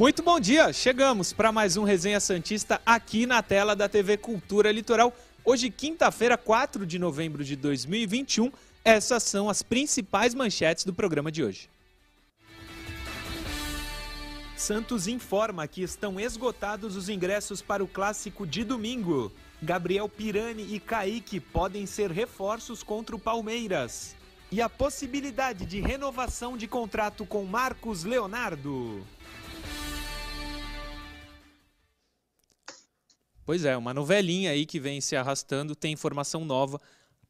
Muito bom dia! Chegamos para mais um Resenha Santista aqui na tela da TV Cultura Litoral. Hoje, quinta-feira, 4 de novembro de 2021. Essas são as principais manchetes do programa de hoje. Santos informa que estão esgotados os ingressos para o clássico de domingo. Gabriel Pirani e Kaique podem ser reforços contra o Palmeiras. E a possibilidade de renovação de contrato com Marcos Leonardo. Pois é, uma novelinha aí que vem se arrastando, tem informação nova.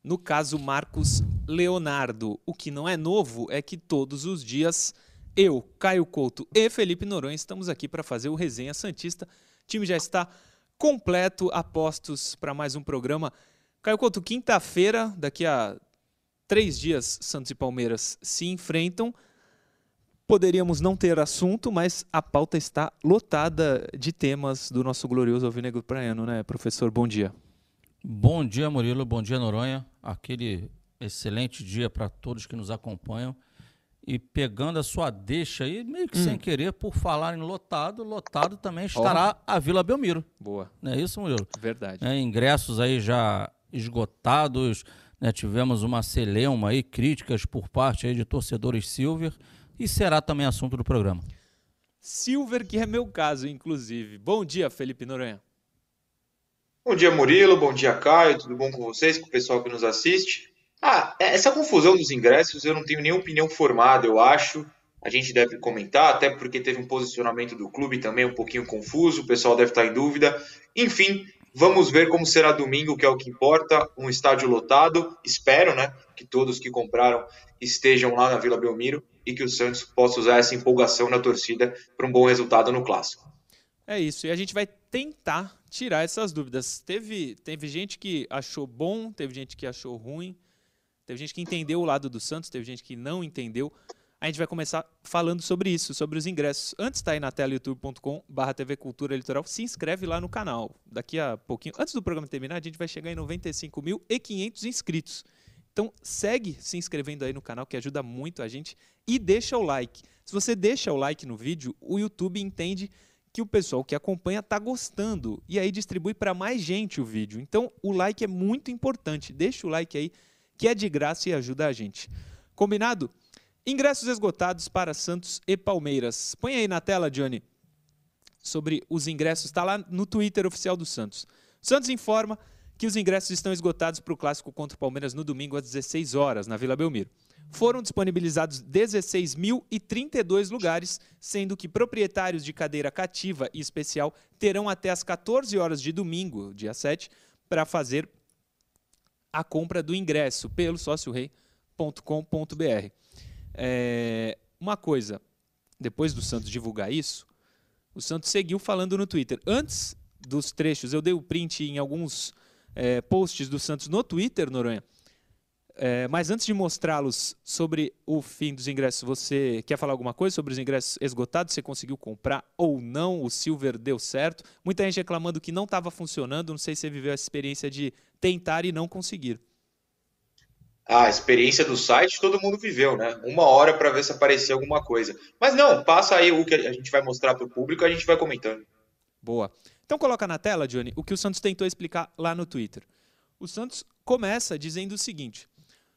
No caso, Marcos Leonardo. O que não é novo é que todos os dias eu, Caio Couto e Felipe Noronha estamos aqui para fazer o Resenha Santista. O time já está completo, apostos para mais um programa. Caio Couto, quinta-feira, daqui a três dias, Santos e Palmeiras se enfrentam. Poderíamos não ter assunto, mas a pauta está lotada de temas do nosso glorioso Alvinegro Praiano, né, professor? Bom dia. Bom dia, Murilo. Bom dia, Noronha. Aquele excelente dia para todos que nos acompanham. E pegando a sua deixa aí, meio que hum. sem querer, por falar em lotado, lotado também estará oh. a Vila Belmiro. Boa. Não é isso, Murilo? Verdade. É, ingressos aí já esgotados, né? tivemos uma celeuma aí, críticas por parte aí de torcedores Silver e será também assunto do programa. Silver, que é meu caso, inclusive. Bom dia, Felipe Noronha. Bom dia, Murilo. Bom dia, Caio. Tudo bom com vocês, com o pessoal que nos assiste? Ah, é, essa confusão dos ingressos eu não tenho nenhuma opinião formada, eu acho. A gente deve comentar, até porque teve um posicionamento do clube também um pouquinho confuso, o pessoal deve estar em dúvida. Enfim, vamos ver como será domingo, que é o que importa. Um estádio lotado. Espero, né, que todos que compraram estejam lá na Vila Belmiro e que o Santos possa usar essa empolgação na torcida para um bom resultado no clássico. É isso, e a gente vai tentar tirar essas dúvidas. Teve, teve gente que achou bom, teve gente que achou ruim, teve gente que entendeu o lado do Santos, teve gente que não entendeu. A gente vai começar falando sobre isso, sobre os ingressos. Antes está aí na tela youtube.com barra TV Cultura Litoral, se inscreve lá no canal. Daqui a pouquinho, antes do programa terminar, a gente vai chegar em 95.500 inscritos. Então segue se inscrevendo aí no canal que ajuda muito a gente e deixa o like. Se você deixa o like no vídeo, o YouTube entende que o pessoal que acompanha está gostando e aí distribui para mais gente o vídeo. Então o like é muito importante. Deixa o like aí que é de graça e ajuda a gente. Combinado? Ingressos esgotados para Santos e Palmeiras. Põe aí na tela, Johnny, sobre os ingressos. Está lá no Twitter oficial do Santos. Santos informa que os ingressos estão esgotados para o clássico contra o Palmeiras no domingo às 16 horas, na Vila Belmiro. Foram disponibilizados 16.032 lugares, sendo que proprietários de cadeira cativa e especial terão até as 14 horas de domingo, dia 7, para fazer a compra do ingresso pelo sóciorei.com.br. É, uma coisa, depois do Santos divulgar isso, o Santos seguiu falando no Twitter. Antes dos trechos, eu dei o print em alguns é, posts do Santos no Twitter, Noronha. É, mas antes de mostrá-los sobre o fim dos ingressos, você quer falar alguma coisa sobre os ingressos esgotados? Você conseguiu comprar ou não? O Silver deu certo? Muita gente reclamando que não estava funcionando. Não sei se você viveu essa experiência de tentar e não conseguir. A experiência do site todo mundo viveu, né? Uma hora para ver se aparecia alguma coisa. Mas não, passa aí o que a gente vai mostrar para o público, a gente vai comentando. Boa. Então coloca na tela, Johnny, o que o Santos tentou explicar lá no Twitter. O Santos começa dizendo o seguinte: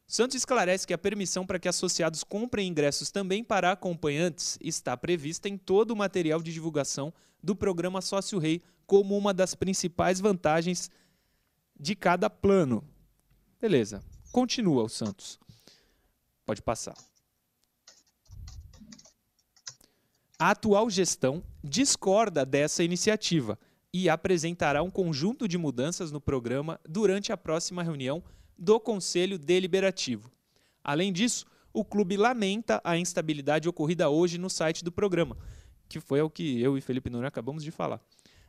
Santos esclarece que a permissão para que associados comprem ingressos também para acompanhantes está prevista em todo o material de divulgação do programa Sócio Rei como uma das principais vantagens de cada plano. Beleza. Continua o Santos. Pode passar. A atual gestão discorda dessa iniciativa e apresentará um conjunto de mudanças no programa durante a próxima reunião do Conselho Deliberativo. Além disso, o clube lamenta a instabilidade ocorrida hoje no site do programa, que foi o que eu e Felipe Nunes acabamos de falar.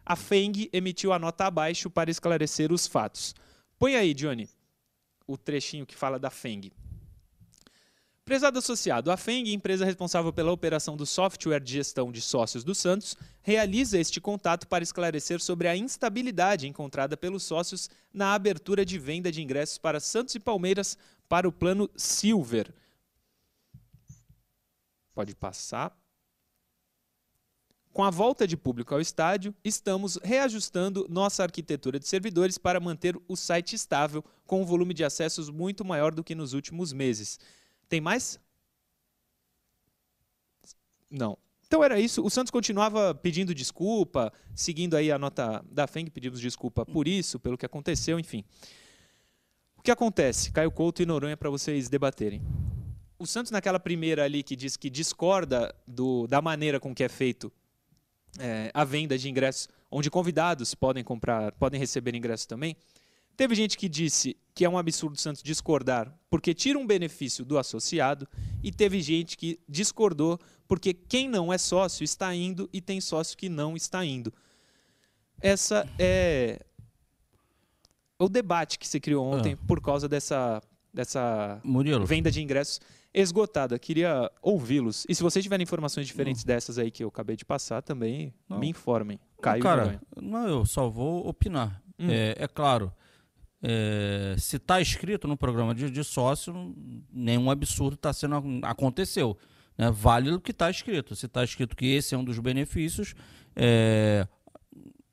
A FENG emitiu a nota abaixo para esclarecer os fatos. Põe aí, Johnny, o trechinho que fala da FENG. Prezado associado, a FENG, empresa responsável pela operação do software de gestão de sócios do Santos, realiza este contato para esclarecer sobre a instabilidade encontrada pelos sócios na abertura de venda de ingressos para Santos e Palmeiras para o plano Silver. Pode passar. Com a volta de público ao estádio, estamos reajustando nossa arquitetura de servidores para manter o site estável, com um volume de acessos muito maior do que nos últimos meses. Tem mais? Não. Então era isso. O Santos continuava pedindo desculpa, seguindo aí a nota da FENG, pedimos desculpa por isso, pelo que aconteceu, enfim. O que acontece? Caio Couto e Noronha para vocês debaterem. O Santos, naquela primeira ali que diz que discorda do, da maneira com que é feito é, a venda de ingressos, onde convidados podem comprar, podem receber ingressos também. Teve gente que disse que é um absurdo o Santos discordar porque tira um benefício do associado, e teve gente que discordou porque quem não é sócio está indo e tem sócio que não está indo. Essa é o debate que se criou ontem ah. por causa dessa, dessa Murilo. venda de ingressos esgotada. Queria ouvi-los. E se vocês tiverem informações diferentes não. dessas aí que eu acabei de passar, também não. me informem. Caio Cara, não, eu só vou opinar. Hum. É, é, claro, é, se está escrito no programa de, de sócio, nenhum absurdo está sendo aconteceu. Né? Vale o que está escrito. Se está escrito que esse é um dos benefícios, é,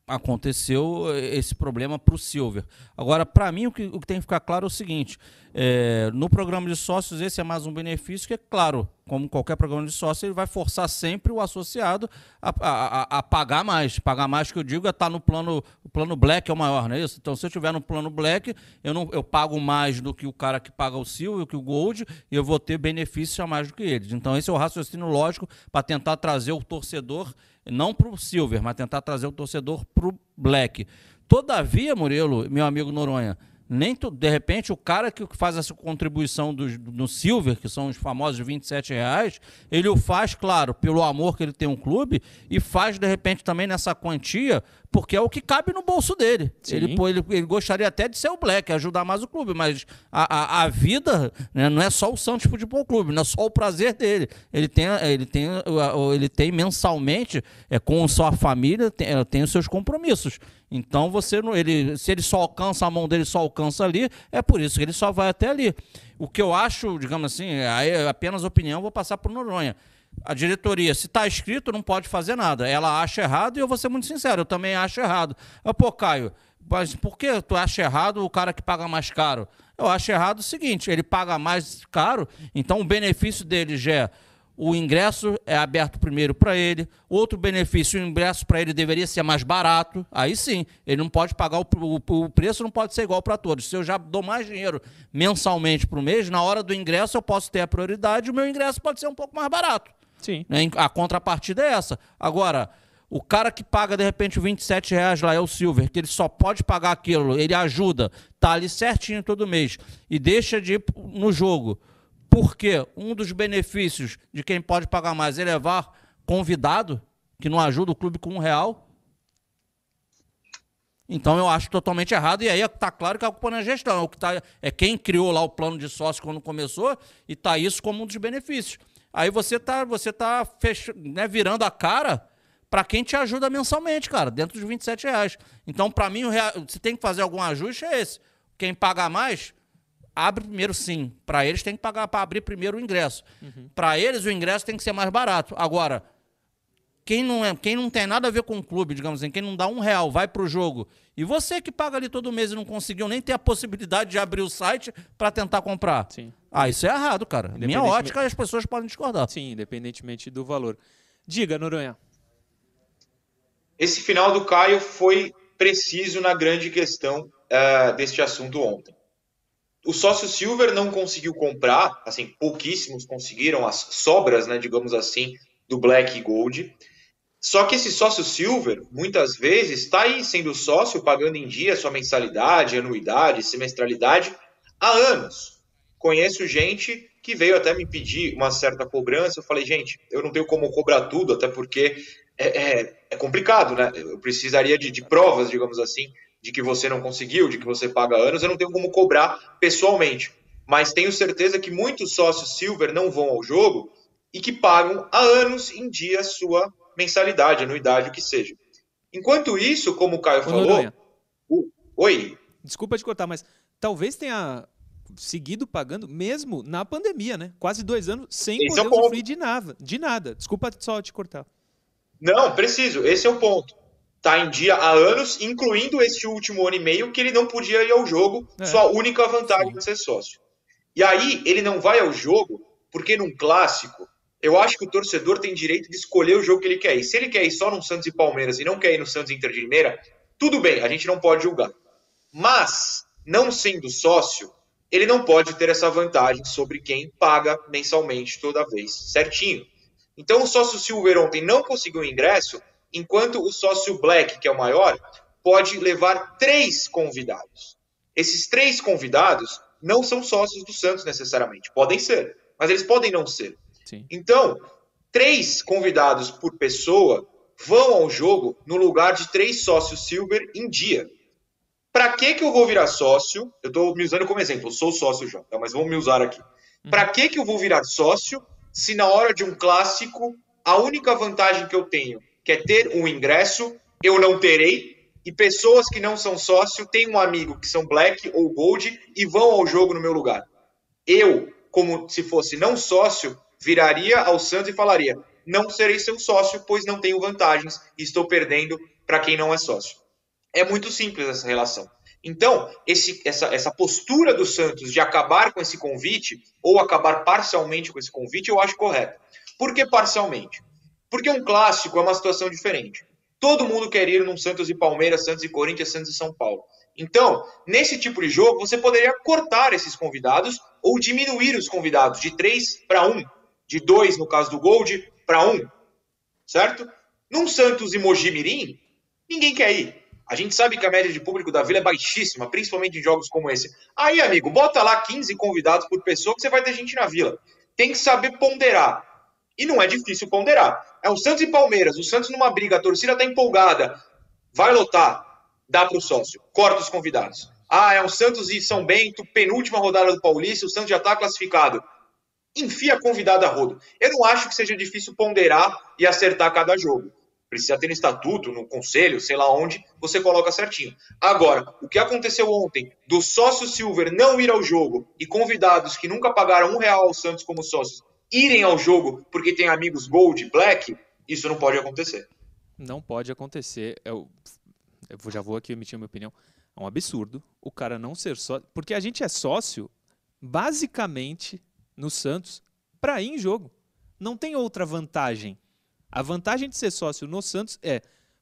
aconteceu esse problema para o Silver. Agora, para mim, o que, o que, tem que ficar claro é o seguinte: é, no programa de sócios, esse é mais um benefício que, é claro, como qualquer programa de sócio, ele vai forçar sempre o associado a, a, a pagar mais. Pagar mais que eu digo é estar tá no plano. O plano black é o maior, não é isso? Então, se eu estiver no plano black, eu, não, eu pago mais do que o cara que paga o Silver, que o Gold, e eu vou ter benefícios a mais do que eles. Então, esse é o raciocínio lógico para tentar trazer o torcedor, não para o Silver, mas tentar trazer o torcedor para o black. Todavia, Murilo, meu amigo Noronha, nem tu, de repente o cara que faz essa contribuição do, no Silver, que são os famosos 27 reais, ele o faz, claro, pelo amor que ele tem um clube, e faz de repente também nessa quantia, porque é o que cabe no bolso dele. Ele, ele, ele, gostaria até de ser o Black, ajudar mais o clube, mas a, a, a vida né, não é só o Santos Futebol Clube, não é só o prazer dele. Ele tem, ele tem, ele tem mensalmente, é, com sua família, tem, tem os seus compromissos. Então você não, ele, se ele só alcança a mão dele, só alcança ali, é por isso que ele só vai até ali. O que eu acho, digamos assim, aí é apenas opinião, vou passar para o Noronha. A diretoria, se está escrito, não pode fazer nada. Ela acha errado e eu vou ser muito sincero, eu também acho errado. Eu, pô, Caio, mas por que tu acha errado o cara que paga mais caro? Eu acho errado o seguinte, ele paga mais caro, então o benefício dele já é o ingresso é aberto primeiro para ele. Outro benefício, o ingresso para ele deveria ser mais barato. Aí sim, ele não pode pagar o, o, o preço, não pode ser igual para todos. Se eu já dou mais dinheiro mensalmente para o mês, na hora do ingresso eu posso ter a prioridade, o meu ingresso pode ser um pouco mais barato. Sim. Né? A contrapartida é essa. Agora, o cara que paga de repente 27 reais lá é o Silver, que ele só pode pagar aquilo, ele ajuda, tá ali certinho todo mês e deixa de ir no jogo porque um dos benefícios de quem pode pagar mais é levar convidado, que não ajuda o clube com um real. Então eu acho totalmente errado. E aí está claro que a culpa não é gestão. É, o que tá, é quem criou lá o plano de sócio quando começou e está isso como um dos benefícios. Aí você está você tá fech... né, virando a cara para quem te ajuda mensalmente, cara, dentro dos 27 reais. Então, para mim, se tem que fazer algum ajuste, é esse. Quem paga mais abre primeiro sim. Para eles tem que pagar para abrir primeiro o ingresso. Uhum. Para eles o ingresso tem que ser mais barato. Agora, quem não, é, quem não tem nada a ver com o clube, digamos assim, quem não dá um real, vai para o jogo, e você que paga ali todo mês e não conseguiu nem ter a possibilidade de abrir o site para tentar comprar. Sim. Ah, isso é errado, cara. Minha ótica, as pessoas podem discordar. Sim, independentemente do valor. Diga, Noronha. Esse final do Caio foi preciso na grande questão uh, deste assunto ontem o sócio Silver não conseguiu comprar, assim, pouquíssimos conseguiram as sobras, né, digamos assim, do Black Gold. Só que esse sócio Silver, muitas vezes, está aí sendo sócio, pagando em dia sua mensalidade, anuidade, semestralidade, há anos. Conheço gente que veio até me pedir uma certa cobrança. Eu falei, gente, eu não tenho como cobrar tudo, até porque é, é, é complicado, né? Eu precisaria de, de provas, digamos assim, de que você não conseguiu, de que você paga anos, eu não tenho como cobrar pessoalmente. Mas tenho certeza que muitos sócios Silver não vão ao jogo e que pagam há anos em dia sua mensalidade, anuidade, o que seja. Enquanto isso, como o Caio Ô, falou. O... Oi. Desculpa te cortar, mas talvez tenha seguido pagando mesmo na pandemia, né? Quase dois anos sem Esse poder é usufruir de nada, de nada. Desculpa só te cortar. Não, preciso. Esse é o ponto. Tá em dia há anos, incluindo este último ano e meio, que ele não podia ir ao jogo. É. Sua única vantagem é ser sócio. E aí, ele não vai ao jogo porque num clássico, eu acho que o torcedor tem direito de escolher o jogo que ele quer ir. Se ele quer ir só no Santos e Palmeiras e não quer ir no Santos e Inter de Limeira, tudo bem, a gente não pode julgar. Mas, não sendo sócio, ele não pode ter essa vantagem sobre quem paga mensalmente toda vez certinho. Então, o sócio Silver ontem não conseguiu ingresso, enquanto o sócio Black, que é o maior, pode levar três convidados. Esses três convidados não são sócios do Santos necessariamente. Podem ser, mas eles podem não ser. Sim. Então, três convidados por pessoa vão ao jogo no lugar de três sócios Silver em dia. Para que que eu vou virar sócio? Eu estou me usando como exemplo, eu sou sócio já, tá? mas vamos me usar aqui. Para que que eu vou virar sócio se na hora de um clássico a única vantagem que eu tenho, que é ter um ingresso, eu não terei, e pessoas que não são sócio têm um amigo que são black ou gold e vão ao jogo no meu lugar. Eu, como se fosse não sócio, viraria ao Santos e falaria: não serei seu sócio, pois não tenho vantagens e estou perdendo para quem não é sócio. É muito simples essa relação. Então, esse, essa, essa postura do Santos de acabar com esse convite, ou acabar parcialmente com esse convite, eu acho correta. Por que parcialmente? Porque um clássico é uma situação diferente. Todo mundo quer ir num Santos e Palmeiras, Santos e Corinthians, Santos e São Paulo. Então, nesse tipo de jogo, você poderia cortar esses convidados ou diminuir os convidados de três para um, de dois no caso do Gold para um, certo? Num Santos e Mojimirim, ninguém quer ir. A gente sabe que a média de público da Vila é baixíssima, principalmente em jogos como esse. Aí, amigo, bota lá 15 convidados por pessoa que você vai ter gente na Vila. Tem que saber ponderar. E não é difícil ponderar. É o Santos e Palmeiras. O Santos numa briga, a torcida tá empolgada. Vai lotar. Dá para o sócio. Corta os convidados. Ah, é o Santos e São Bento, penúltima rodada do Paulista. O Santos já está classificado. Enfia convidado a rodo. Eu não acho que seja difícil ponderar e acertar cada jogo. Precisa ter no estatuto, no conselho, sei lá onde, você coloca certinho. Agora, o que aconteceu ontem do sócio Silver não ir ao jogo e convidados que nunca pagaram um real ao Santos como sócios irem ao jogo porque tem amigos Gold, Black, isso não pode acontecer. Não pode acontecer. Eu, eu já vou aqui emitir minha opinião. É um absurdo o cara não ser sócio. Porque a gente é sócio, basicamente, no Santos, para ir em jogo. Não tem outra vantagem. A vantagem de ser sócio no Santos é,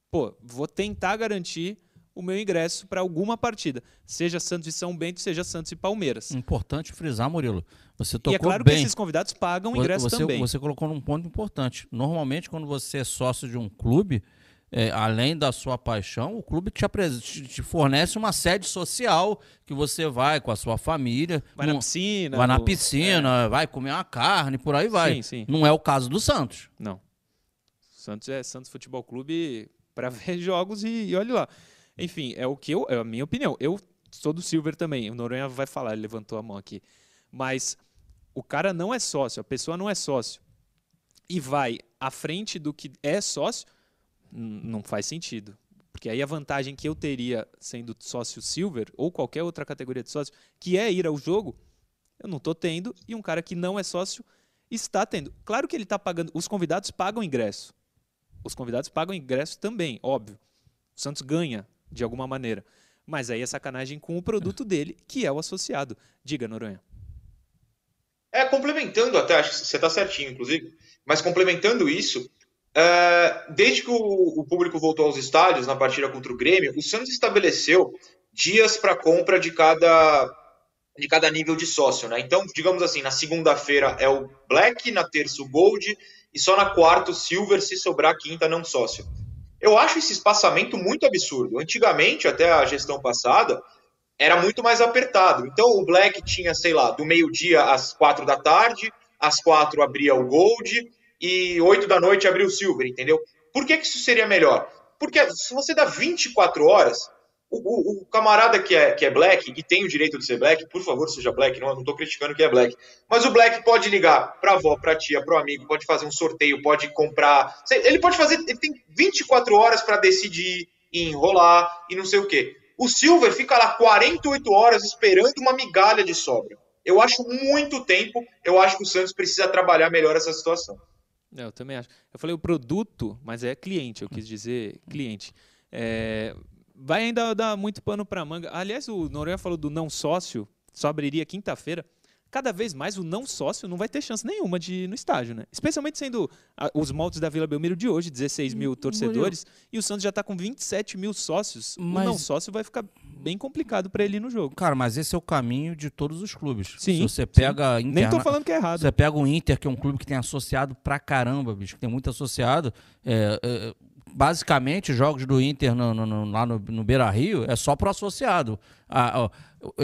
pô, vou tentar garantir o meu ingresso para alguma partida, seja Santos e São Bento, seja Santos e Palmeiras. Importante frisar, Murilo. Você tocou e é claro bem. que esses convidados pagam ingresso você, também. Você colocou num ponto importante. Normalmente, quando você é sócio de um clube, é, além da sua paixão, o clube te, te, fornece uma sede social que você vai com a sua família. Vai na piscina. Vai na piscina, é. vai comer uma carne, por aí vai. Sim, sim. Não é o caso do Santos. Não. Santos é Santos Futebol Clube para ver jogos e, e olha lá. Enfim, é o que eu, é a minha opinião. Eu sou do Silver também. O Noronha vai falar, ele levantou a mão aqui. Mas o cara não é sócio, a pessoa não é sócio e vai à frente do que é sócio, não faz sentido. Porque aí a vantagem que eu teria sendo sócio Silver ou qualquer outra categoria de sócio, que é ir ao jogo, eu não estou tendo e um cara que não é sócio está tendo. Claro que ele está pagando, os convidados pagam ingresso. Os convidados pagam ingresso também, óbvio. O Santos ganha de alguma maneira. Mas aí é sacanagem com o produto dele, que é o associado. Diga, Noronha. É, complementando até, acho que você está certinho, inclusive, mas complementando isso, é, desde que o, o, público voltou aos estádios na partida contra o Grêmio, o Santos estabeleceu dias para compra de cada, de cada nível de sócio, né? Então, digamos assim, na segunda-feira é o Black, na terça o Gold e só na quarta o Silver, se sobrar quinta não sócio. Eu acho esse espaçamento muito absurdo. Antigamente, até a gestão passada, era muito mais apertado. Então o Black tinha, sei lá, do meio-dia às quatro da tarde, às quatro abria o Gold e oito da noite abria o Silver, entendeu? Por que, que isso seria melhor? Porque se você dá 24 horas, o, o, o, camarada que é, que é black e tem o direito de ser black, por favor, seja black, não, não criticando que é black. Mas o black pode ligar pra avó, pra tia, pro amigo, pode fazer um sorteio, pode comprar. Ele pode fazer. Ele tem 24 horas para decidir, enrolar e não sei o quê. O Silver fica lá 48 horas esperando uma migalha de sobra. Eu acho muito tempo. Eu acho que o Santos precisa trabalhar melhor essa situação. É, eu também acho. Eu falei o produto, mas é cliente, eu quis dizer cliente. É, vai ainda dar muito pano para manga. Aliás, o Noronha falou do não sócio, só abriria quinta-feira cada vez mais o não sócio não vai ter chance nenhuma de ir no estádio, né? Especialmente sendo a, os moldes da Vila Belmiro de hoje, 16 mil torcedores, e o Santos já está com 27 mil sócios. Mas... O não sócio vai ficar bem complicado para ele ir no jogo. Cara, mas esse é o caminho de todos os clubes. Sim. Se você pega. Interna... Nem tô falando que é errado. Você pega o Inter, que é um clube que tem associado pra caramba, bicho, que tem muito associado. É, é, basicamente, jogos do Inter no, no, no, lá no, no Beira Rio é só pro associado. A, a,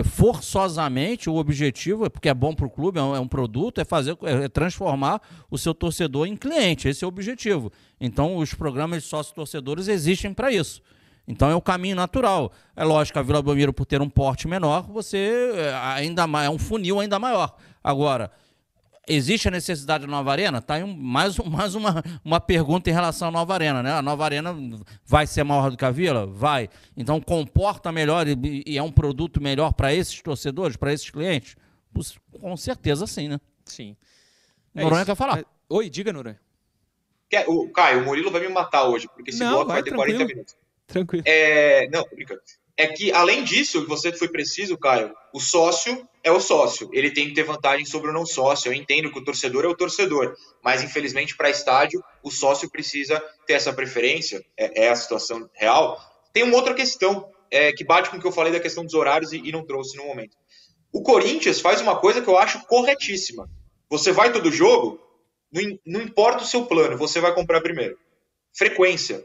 forçosamente, o objetivo, porque é bom para o clube, é um, é um, produto, é fazer, é transformar o seu torcedor em cliente. Esse é o objetivo. Então, os programas de sócio-torcedores existem para isso. Então é o caminho natural. É lógico, a Vila Belmiro, por ter um porte menor, você é, ainda mais, é um funil ainda maior. Agora, Existe a necessidade da nova arena? Tá aí um, mais, mais uma, uma pergunta em relação à nova arena, né? A nova arena vai ser maior do que a Vila? Vai. Então comporta melhor e, e é um produto melhor para esses torcedores, para esses clientes? Com certeza sim, né? Sim. É Noronha quer falar. É... Oi, diga, Noronha. O Caio, o Murilo vai me matar hoje, porque esse não, bloco vai, vai ter tranquilo. 40 minutos. Tranquilo. É... Não, brincando é que, além disso, você foi preciso, Caio, o sócio é o sócio. Ele tem que ter vantagem sobre o não sócio. Eu entendo que o torcedor é o torcedor, mas infelizmente para estádio o sócio precisa ter essa preferência. É, é, a situação real. Tem uma outra questão é, que bate com o que eu falei da questão dos horários e, e não trouxe no momento. O Corinthians faz uma coisa que eu acho corretíssima. Você vai todo jogo, não, não importa o seu plano, você vai comprar primeiro. Frequência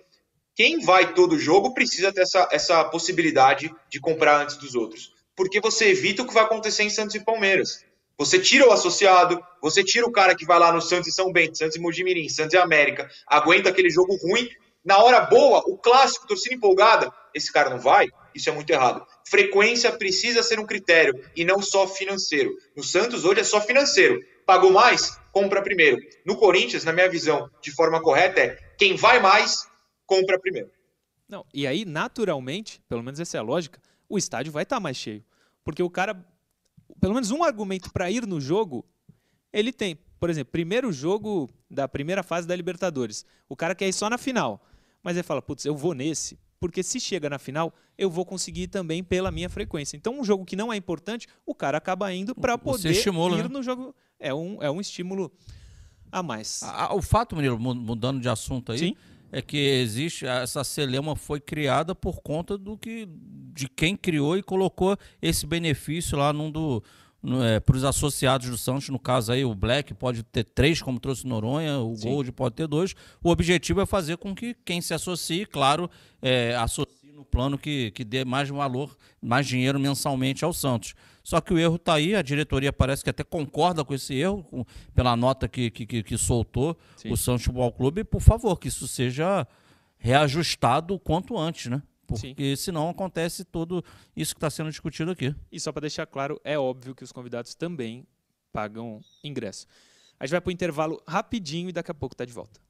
quem vai todo jogo precisa ter essa, essa possibilidade de comprar antes dos outros. Porque você evita o que vai acontecer em Santos e Palmeiras. Você tira o associado, você tira o cara que vai lá no Santos e São Bento, Santos e Mojimirim, Santos e América, aguenta aquele jogo ruim. Na hora boa, o clássico, torcida empolgada, esse cara não vai? Isso é muito errado. Frequência precisa ser um critério e não só financeiro. No Santos hoje é só financeiro. Pagou mais? Compra primeiro. No Corinthians, na minha visão, de forma correta, é quem vai mais compra primeiro. Não, e aí, naturalmente, pelo menos essa é a lógica, o estádio vai estar tá mais cheio. Porque o cara, pelo menos um argumento para ir no jogo, ele tem. Por exemplo, primeiro jogo da primeira fase da Libertadores. O cara quer ir só na final. Mas ele fala, putz, eu vou nesse, porque se chega na final, eu vou conseguir também pela minha frequência. Então, um jogo que não é importante, o cara acaba indo para poder estimula, ir né? no jogo. É um, é um estímulo a mais. o fato, Murilo, mudando de assunto aí, Sim é que existe essa celema foi criada por conta do que de quem criou e colocou esse benefício lá num do é, para os associados do Santos, no caso aí o Black pode ter três, como trouxe Noronha, o Sim. Gold pode ter dois. O objetivo é fazer com que quem se associe, claro, é, associe no plano que, que dê mais valor, mais dinheiro mensalmente ao Santos. Só que o erro está aí, a diretoria parece que até concorda com esse erro, com, pela nota que, que, que soltou Sim. o Santos Futebol Clube. Por favor, que isso seja reajustado o quanto antes, né? Porque Sim. senão acontece tudo isso que está sendo discutido aqui. E só para deixar claro, é óbvio que os convidados também pagam ingresso. A gente vai para o intervalo rapidinho e daqui a pouco está de volta.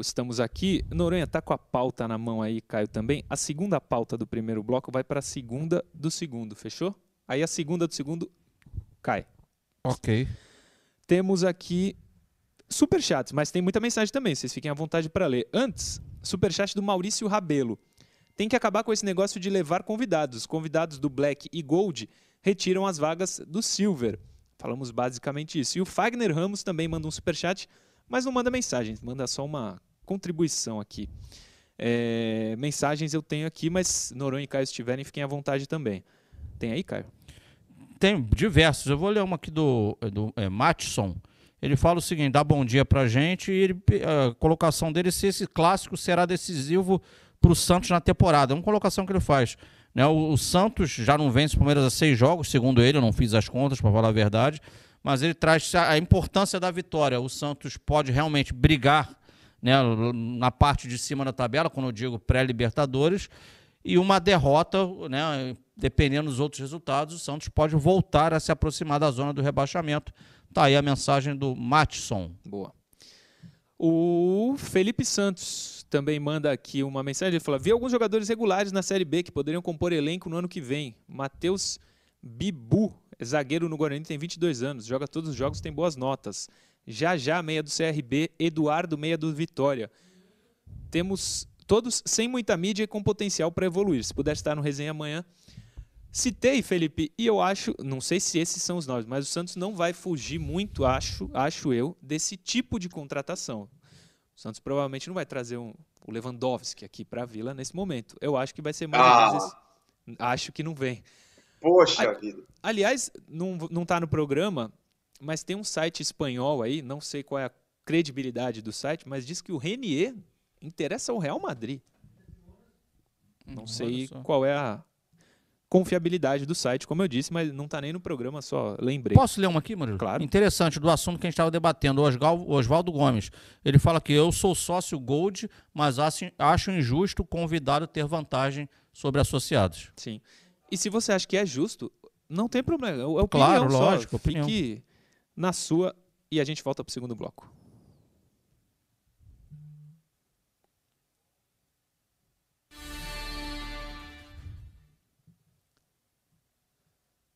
Estamos aqui. Noronha, tá com a pauta na mão aí, Caio também. A segunda pauta do primeiro bloco vai para a segunda do segundo, fechou? Aí a segunda do segundo cai. Ok. Temos aqui superchats, mas tem muita mensagem também, vocês fiquem à vontade para ler. Antes, superchat do Maurício Rabelo. Tem que acabar com esse negócio de levar convidados. Os convidados do Black e Gold retiram as vagas do Silver. Falamos basicamente isso. E o Fagner Ramos também manda um superchat, mas não manda mensagem, manda só uma contribuição aqui. É, mensagens eu tenho aqui, mas Noronha e Caio, se tiverem, fiquem à vontade também. Tem aí, Caio? Tem diversos. Eu vou ler uma aqui do, do é, Matson. Ele fala o seguinte: dá bom dia pra gente. E ele, a colocação dele se esse clássico será decisivo para o Santos na temporada. É uma colocação que ele faz. Né? O, o, Santos já não vence o Palmeiras a seis jogos, segundo ele, eu não fiz as contas para falar a verdade, mas ele traz a importância da vitória. O Santos pode realmente brigar né, na parte de cima da tabela, quando eu digo pré-Libertadores, e uma derrota, né, dependendo dos outros resultados, o Santos pode voltar a se aproximar da zona do rebaixamento. Tá aí a mensagem do Matson. Boa. O Felipe Santos também manda aqui uma mensagem. Ele fala: Vi alguns jogadores regulares na Série B que poderiam compor elenco no ano que vem. Matheus Bibu, zagueiro no Guarani, tem 22 anos, joga todos os jogos, tem boas notas. Já já, meia do CRB, Eduardo, meia do Vitória. Temos todos sem muita mídia e com potencial para evoluir. Se puder estar no resenha amanhã. Citei, Felipe, e eu acho, não sei se esses são os nomes, mas o Santos não vai fugir muito, acho, acho eu, desse tipo de contratação. O Santos provavelmente não vai trazer um, o Lewandowski aqui para a Vila nesse momento. Eu acho que vai ser mais Ah. vezes. Acho que não vem. Poxa Ai. vida. Aliás, não, não tá no programa, mas tem um site espanhol aí, não sei qual é a credibilidade do site, mas diz que o Renier interessa ao Real Madrid. Não Hum, sei qual é a confiabilidade do site, como eu disse, mas não tá nem no programa, só lembrei. Posso ler uma aqui, Murilo? Claro. Interessante, do assunto que a gente estava debatendo. O Oswaldo Gomes. Ele fala que eu sou sócio Gold, mas acho, injusto o convidado ter vantagem sobre associados. Sim. E se você acha que é justo, não tem problema. É opinião Claro, só. lógico, opinião. Na sua e a gente volta pro segundo bloco.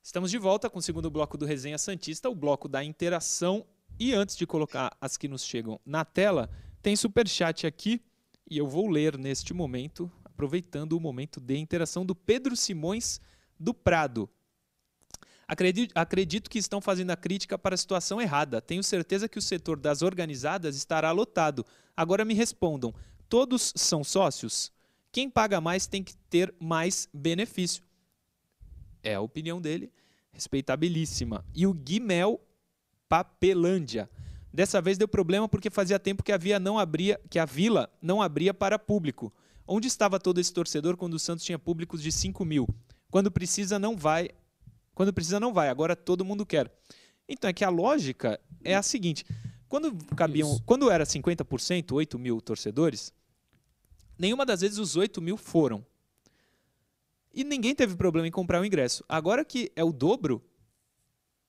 Estamos de volta com o segundo bloco do Resenha Santista, o bloco da interação. E antes de colocar as que nos chegam na tela, tem superchat aqui e eu vou ler neste momento, aproveitando o momento de interação do Pedro Simões do Prado. Acredito, acredito que estão fazendo a crítica para a situação errada. Tenho certeza que o setor das organizadas estará lotado. Agora me respondam: todos são sócios? Quem paga mais tem que ter mais benefício. É a opinião dele, respeitabilíssima. E o Guimel Papelândia. Dessa vez deu problema porque fazia tempo que a, via não abria, que a vila não abria para público. Onde estava todo esse torcedor quando o Santos tinha públicos de 5 mil? Quando precisa, não vai. Quando precisa, não vai. Agora todo mundo quer. Então é que a lógica é a seguinte: quando cabiam, Isso. quando era 50%, 8 mil torcedores, nenhuma das vezes os 8 mil foram. E ninguém teve problema em comprar o ingresso. Agora que é o dobro,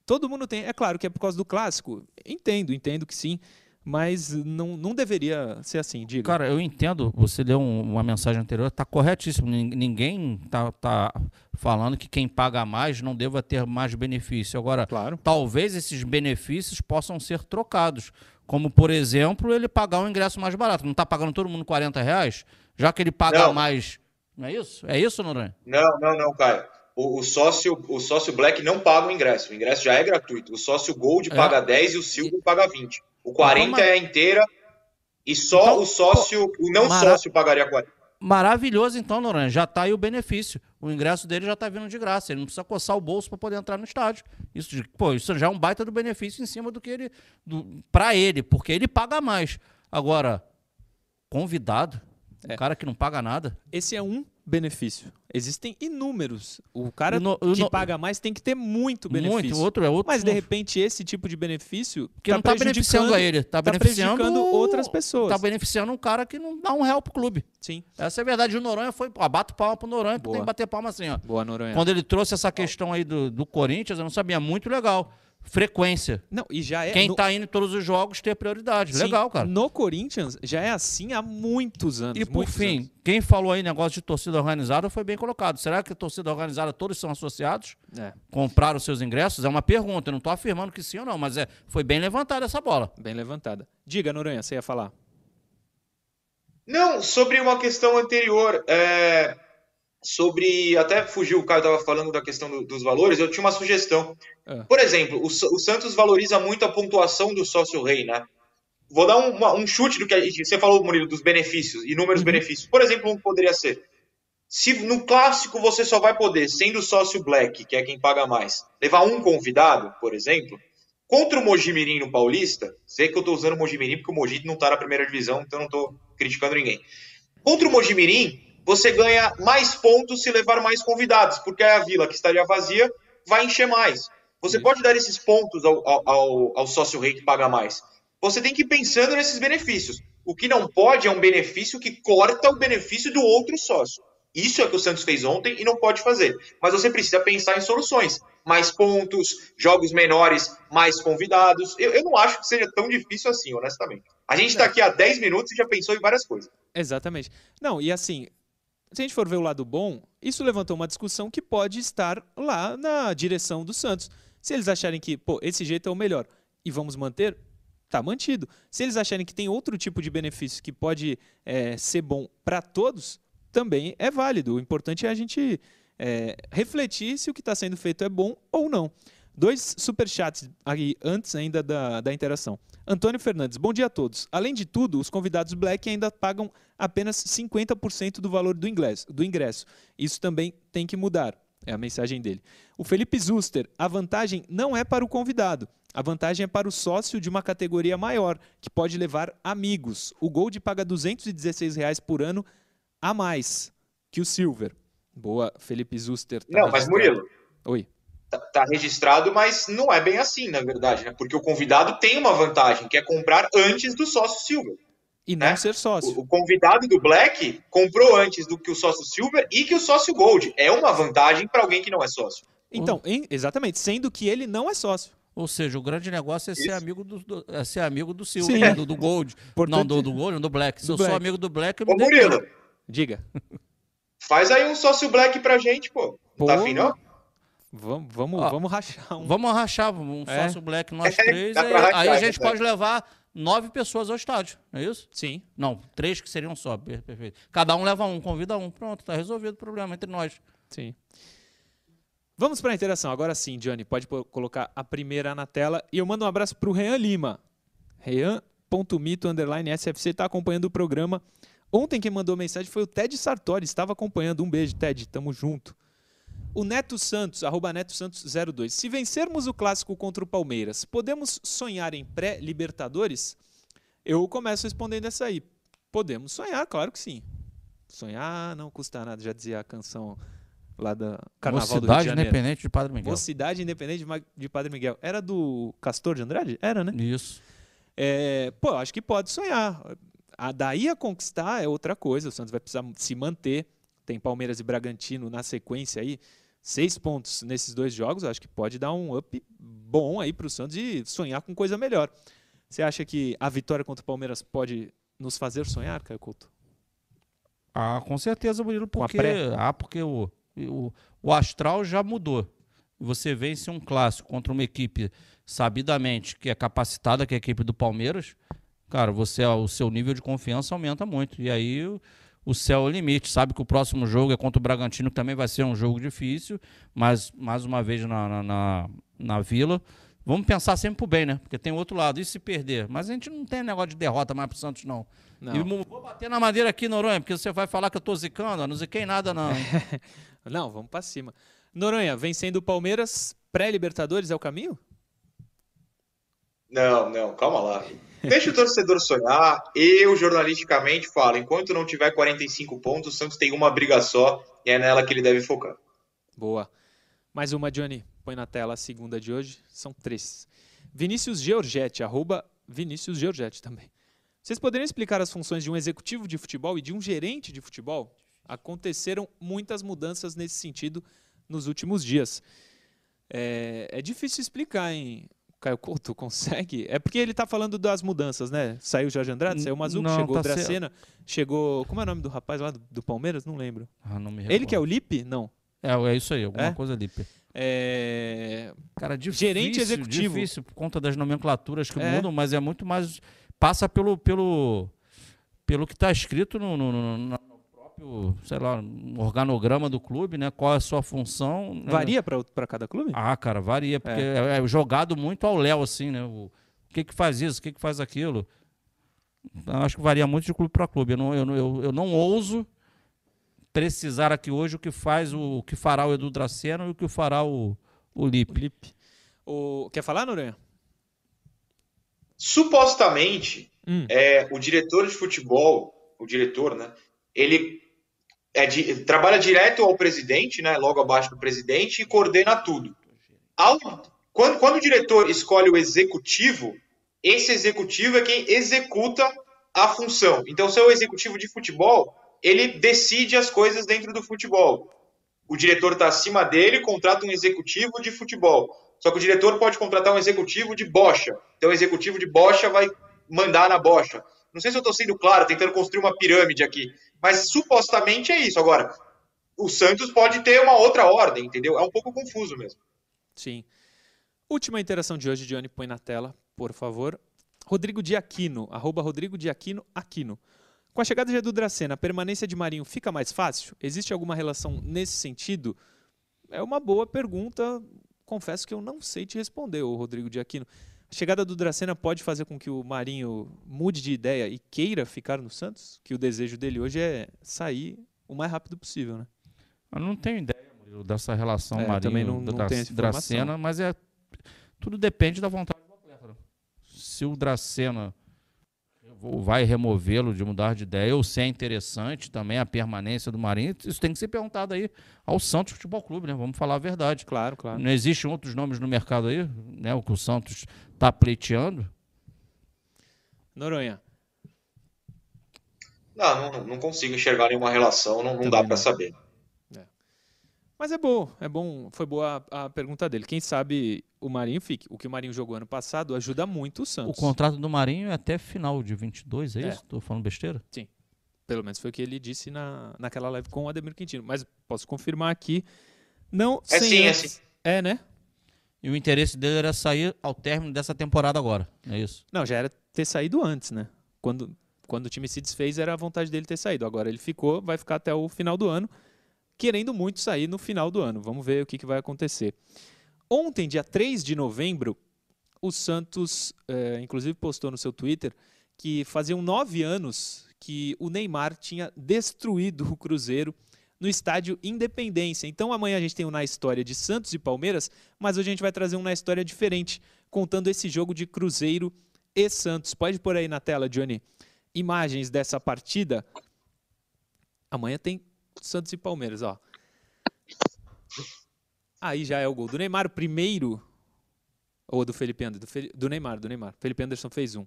todo mundo tem. É claro que é por causa do clássico. Entendo, entendo que sim. Mas não, não deveria ser assim, diga. Cara, eu entendo, você deu um- uma mensagem anterior, tá corretíssimo. Nin- Ninguém tá, tá falando que quem paga mais não deva ter mais benefício. Agora, Claro. talvez esses benefícios possam ser trocados. Como, por exemplo, ele pagar um ingresso mais barato. Não está pagando todo mundo 40 reais? Já que ele paga Não. mais. Não é isso? É isso, Noronha? Não, não, não, Caio. O, o sócio, o sócio Black não paga o ingresso. O ingresso já é gratuito. O sócio Gold É. paga 10 e o Silver paga 20. O 40 Então, é inteira e só Então, o sócio, o não mara- sócio pagaria 40. Maravilhoso, então, Noronha. Já está aí o benefício. O ingresso dele já está vindo de graça. Ele não precisa coçar o bolso para poder entrar no estádio. Isso, de- pô, isso já é um baita do benefício em cima do que ele. Do, para ele, porque ele paga mais. Agora, convidado, É. um cara que não paga nada. Esse é um benefício. Existem inúmeros. O cara no- que no- paga mais tem que ter muito benefício. Muito, outro é outro. Mas de repente esse tipo de benefício que não está beneficiando a ele, está tá beneficiando prejudicando outras pessoas. Está beneficiando um cara que não dá um real pro clube. Sim. Essa é a verdade. O Noronha foi. Ó, bato palma pro Noronha, Boa. tem que bater palma assim, ó. Boa, Noronha. Quando ele trouxe essa questão aí do, do Corinthians, eu não sabia. Muito legal. Frequência. Não, e já é Quem no, tá indo em todos os jogos ter prioridade. sim, Legal, cara. No Corinthians já é assim há muitos anos. E por fim, anos. quem falou aí negócio de torcida organizada foi bem colocado. Será que a torcida organizada todos são associados? É, Compraram seus ingressos? É uma pergunta. Eu não estou afirmando que sim ou não, mas é, foi bem levantada essa bola. bem levantada. Diga, Noronha, você ia falar. Não, sobre uma questão anterior, é, sobre. Até fugiu, o Caio estava falando da questão do- dos valores, eu tinha uma sugestão. Ah. Por exemplo, o, o Santos valoriza muito a pontuação do sócio-rei, né? Vou dar um, uma- um chute do que a gente. Você falou, Murilo, dos benefícios, inúmeros benefícios. Por exemplo, um poderia ser. Se no clássico você só vai poder, sendo sócio black, que é quem paga mais, levar um convidado, por exemplo, contra o Mojimirim no Paulista, sei que eu estou usando o Mojimirim porque o Mogi não está na primeira divisão, então não estou criticando ninguém. Contra o Mojimirim, você ganha mais pontos se levar mais convidados, porque aí a vila que estaria vazia vai encher mais. Você pode dar esses pontos ao, ao, ao, ao sócio rei que paga mais. Você tem que ir pensando nesses benefícios. O que não pode é um benefício que corta o benefício do outro sócio. Isso é o que o Santos fez ontem e não pode fazer. Mas você precisa pensar em soluções. mais pontos, jogos menores, mais convidados. Eu, eu não acho que seja tão difícil assim, honestamente. A gente está aqui há 10 minutos e já pensou em várias coisas. Exatamente. Não, e assim, se a gente for ver o lado bom, isso levantou uma discussão que pode estar lá na direção do Santos. Se eles acharem que, pô, esse jeito é o melhor e vamos manter, tá mantido. Se eles acharem que tem outro tipo de benefício que pode é, ser bom para todos, também é válido. O importante é a gente é, refletir se o que está sendo feito é bom ou não. Dois superchats aí antes ainda da, da interação. Antônio Fernandes, bom dia a todos. Além de tudo, os convidados Black ainda pagam apenas 50% do valor do ingresso, do ingresso. Isso também tem que mudar. É a mensagem dele. O Felipe Zuster, a vantagem não é para o convidado. A vantagem é para o sócio de uma categoria maior, que pode levar amigos. O Gold paga 216 reais por ano a mais que o Silver. Boa, Felipe Zuster. Tá não, mas Murilo. Oi. Tá, tá, registrado, mas não é bem assim, na verdade, né? Porque o convidado tem uma vantagem, que é comprar antes do sócio Silver. E não né? ser sócio. O, o, convidado do Black comprou antes do que o sócio Silver e que o sócio Gold. É uma vantagem para alguém que não é sócio. Então, em, exatamente, sendo que ele não é sócio. Ou seja, o grande negócio é ser amigo do, do, é ser amigo do Silver, né? do, do, Gold. Portanto, não, do, do Gold, não do Black. Se do eu Black. sou amigo do Black, eu me Ô, Murilo, Diga. Faz aí um sócio Black pra gente, pô. Não tá afim, não? Vamos, vamos, Ó, vamos rachar um. Vamos rachar um é. sócio black nós três. aí, rachar, aí, a gente é pode levar nove pessoas ao estádio, não é isso? Sim. Não, três que seriam só, perfeito. Cada um leva um, convida um. Pronto, tá resolvido o problema entre nós. Sim. Vamos para a interação. Agora sim, Johnny, pode colocar a primeira na tela. E eu mando um abraço para o Rean Lima. Rean.mito, underline SFC, está acompanhando o programa. Ontem quem mandou mensagem foi o Ted Sartori, estava acompanhando. Um beijo, Ted, tamo junto. O Neto Santos, arroba Neto Santos 02. Se vencermos o clássico contra o Palmeiras, podemos sonhar em pré-Libertadores? Eu começo respondendo essa aí. Podemos sonhar, claro que sim. Sonhar não custa nada, já dizia a canção lá da Carnaval Mocidade do Rio de Janeiro. Independente de Padre Miguel. Mocidade Independente de Padre Miguel. Era do Castor de Andrade? Era, né? Isso. É, pô, acho que pode sonhar. A daí a conquistar é outra coisa. O Santos vai precisar se manter. Tem Palmeiras e Bragantino na sequência aí seis pontos nesses dois jogos, acho que pode dar um up bom aí para o Santos e sonhar com coisa melhor. Você acha que a vitória contra o Palmeiras pode nos fazer sonhar, Caio Couto? Ah, com certeza, Murilo, porque, ah, porque o, o, o astral já mudou. Você vence um clássico contra uma equipe sabidamente que é capacitada, que é a equipe do Palmeiras, cara, você o seu nível de confiança aumenta muito. E aí o céu é o limite. Sabe que o próximo jogo é contra o Bragantino, que também vai ser um jogo difícil, mas mais uma vez na, na, na, na Vila. Vamos pensar sempre pro bem, né? Porque tem outro lado. E se perder? Mas a gente não tem negócio de derrota mais pro Santos, não. não. E vou bater na madeira aqui, Noronha, porque você vai falar que eu tô zicando. Eu não ziquei nada, não. não, vamos para cima. Noronha, vencendo o Palmeiras, pré-Libertadores é o caminho? Não, não, calma lá. Deixa o torcedor sonhar. Eu, jornalisticamente, falo: enquanto não tiver 45 pontos, o Santos tem uma briga só e é nela que ele deve focar. Boa. Mais uma, Johnny. Põe na tela a segunda de hoje. São três. Vinícius Georgette, arroba Vinícius Georgette também. Vocês poderiam explicar as funções de um executivo de futebol e de um gerente de futebol? Aconteceram muitas mudanças nesse sentido nos últimos dias. É, é difícil explicar, hein? Caio Couto consegue? É porque ele tá falando das mudanças, né? Saiu o Jorge Andrade, saiu o Mazuco, não, chegou tá o Dracena, chegou. Como é o nome do rapaz lá do, do Palmeiras? Não lembro. Ah, não me recordo. Ele que é o Lipe? Não. É, é isso aí, alguma é? coisa Lipe. É... Cara, difícil, gerente executivo. Difícil por conta das nomenclaturas que é. mudam, mas é muito mais. Passa pelo, pelo, pelo que está escrito no, no, no, no próprio, sei lá, um organograma do clube, né? Qual é a sua função. Né? Varia né? para cada clube? Ah, cara, varia, porque é, é jogado muito ao léu, assim, né? O, o que que faz isso, o que que faz aquilo. Então, acho que varia muito de clube para clube. Eu não, eu, eu, eu não ouso precisar aqui hoje o que faz o, o que fará o Edu Draceno e o que fará o, o Lipe. O Lipe. O, quer falar, Noronha? Supostamente, hum. é, o diretor de futebol, o diretor, né? Ele é de, trabalha direto ao presidente, né, logo abaixo do presidente, e coordena tudo. Ao, quando, quando o diretor escolhe o executivo, esse executivo é quem executa a função. Então, se é o executivo de futebol, ele decide as coisas dentro do futebol. o diretor está acima dele, contrata um executivo de futebol. Só que o diretor pode contratar um executivo de bocha. Então o executivo de bocha vai mandar na bocha. Não sei se eu estou sendo claro, tentando construir uma pirâmide aqui, mas supostamente é isso. Agora, o Santos pode ter uma outra ordem, entendeu? É um pouco confuso mesmo. Sim. Última interação de hoje, Johnny, põe na tela, por favor. Rodrigo Diaquino, arroba Rodrigo Diaquino Aquino. Com a chegada de Edu Dracena, a permanência de Marinho fica mais fácil? Existe alguma relação nesse sentido? É uma boa pergunta. Confesso que eu não sei te responder, Rodrigo Diaquino. A chegada do Dracena pode fazer com que o Marinho mude de ideia e queira ficar no Santos? Que o desejo dele hoje é sair o mais rápido possível, né? Eu não tenho ideia, Murilo, dessa relação é, Marinho não, não Dracena, mas é tudo depende da vontade do atleta. Se o Dracena vai removê-lo de mudar de ideia ou se é interessante também a permanência do Marinho, isso tem que ser perguntado aí ao Santos Futebol Clube, né? Vamos falar a verdade. Claro, claro. Não existem outros nomes no mercado aí, né? O que o Santos está pleiteando. Noronha. Não, não, não consigo enxergar nenhuma relação, não, não dá para saber. Mas é bom, é bom. Foi boa a, a pergunta dele. Quem sabe o Marinho fique. O que o Marinho jogou ano passado ajuda muito o Santos. O contrato do Marinho é até final de 22, é, é. isso? Estou falando besteira? Sim. Pelo menos foi o que ele disse na, naquela live com o Ademir Quintino. Mas posso confirmar aqui. Não, é sim, é sim. É, né? E o interesse dele era sair ao término dessa temporada agora, é isso? Não, já era ter saído antes, né? Quando, quando o time se desfez, era a vontade dele ter saído. Agora ele ficou, vai ficar até o final do ano, querendo muito sair no final do ano. Vamos ver o que, que vai acontecer. Ontem, dia 3 de novembro, o Santos, é, inclusive, postou no seu Twitter que faziam nove anos que o Neymar tinha destruído o Cruzeiro no estádio Independência. Então amanhã a gente tem um na história de Santos e Palmeiras, mas hoje a gente vai trazer um na história diferente, contando esse jogo de Cruzeiro e Santos. Pode pôr aí na tela, Johnny, imagens dessa partida. Amanhã tem Santos e Palmeiras, ó. Aí já é o gol do Neymar, o primeiro. Ou do Felipe Anderson? Do, do Neymar, do Neymar. Felipe Anderson fez um.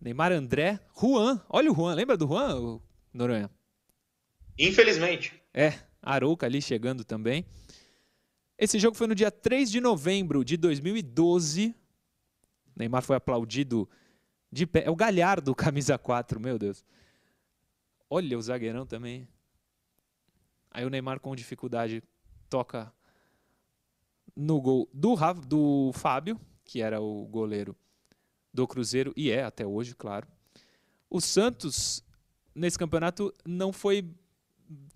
Neymar, André, Juan. Olha o Juan, lembra do Juan, Noronha? Infelizmente. É, Arouca ali chegando também. Esse jogo foi no dia 3 de novembro de 2012. Neymar foi aplaudido de pé. É o Galhardo, camisa 4, meu Deus. Olha o zagueirão também. Aí o Neymar com dificuldade toca no gol do, do Fábio, que era o goleiro do Cruzeiro e é até hoje, claro. O Santos nesse campeonato não foi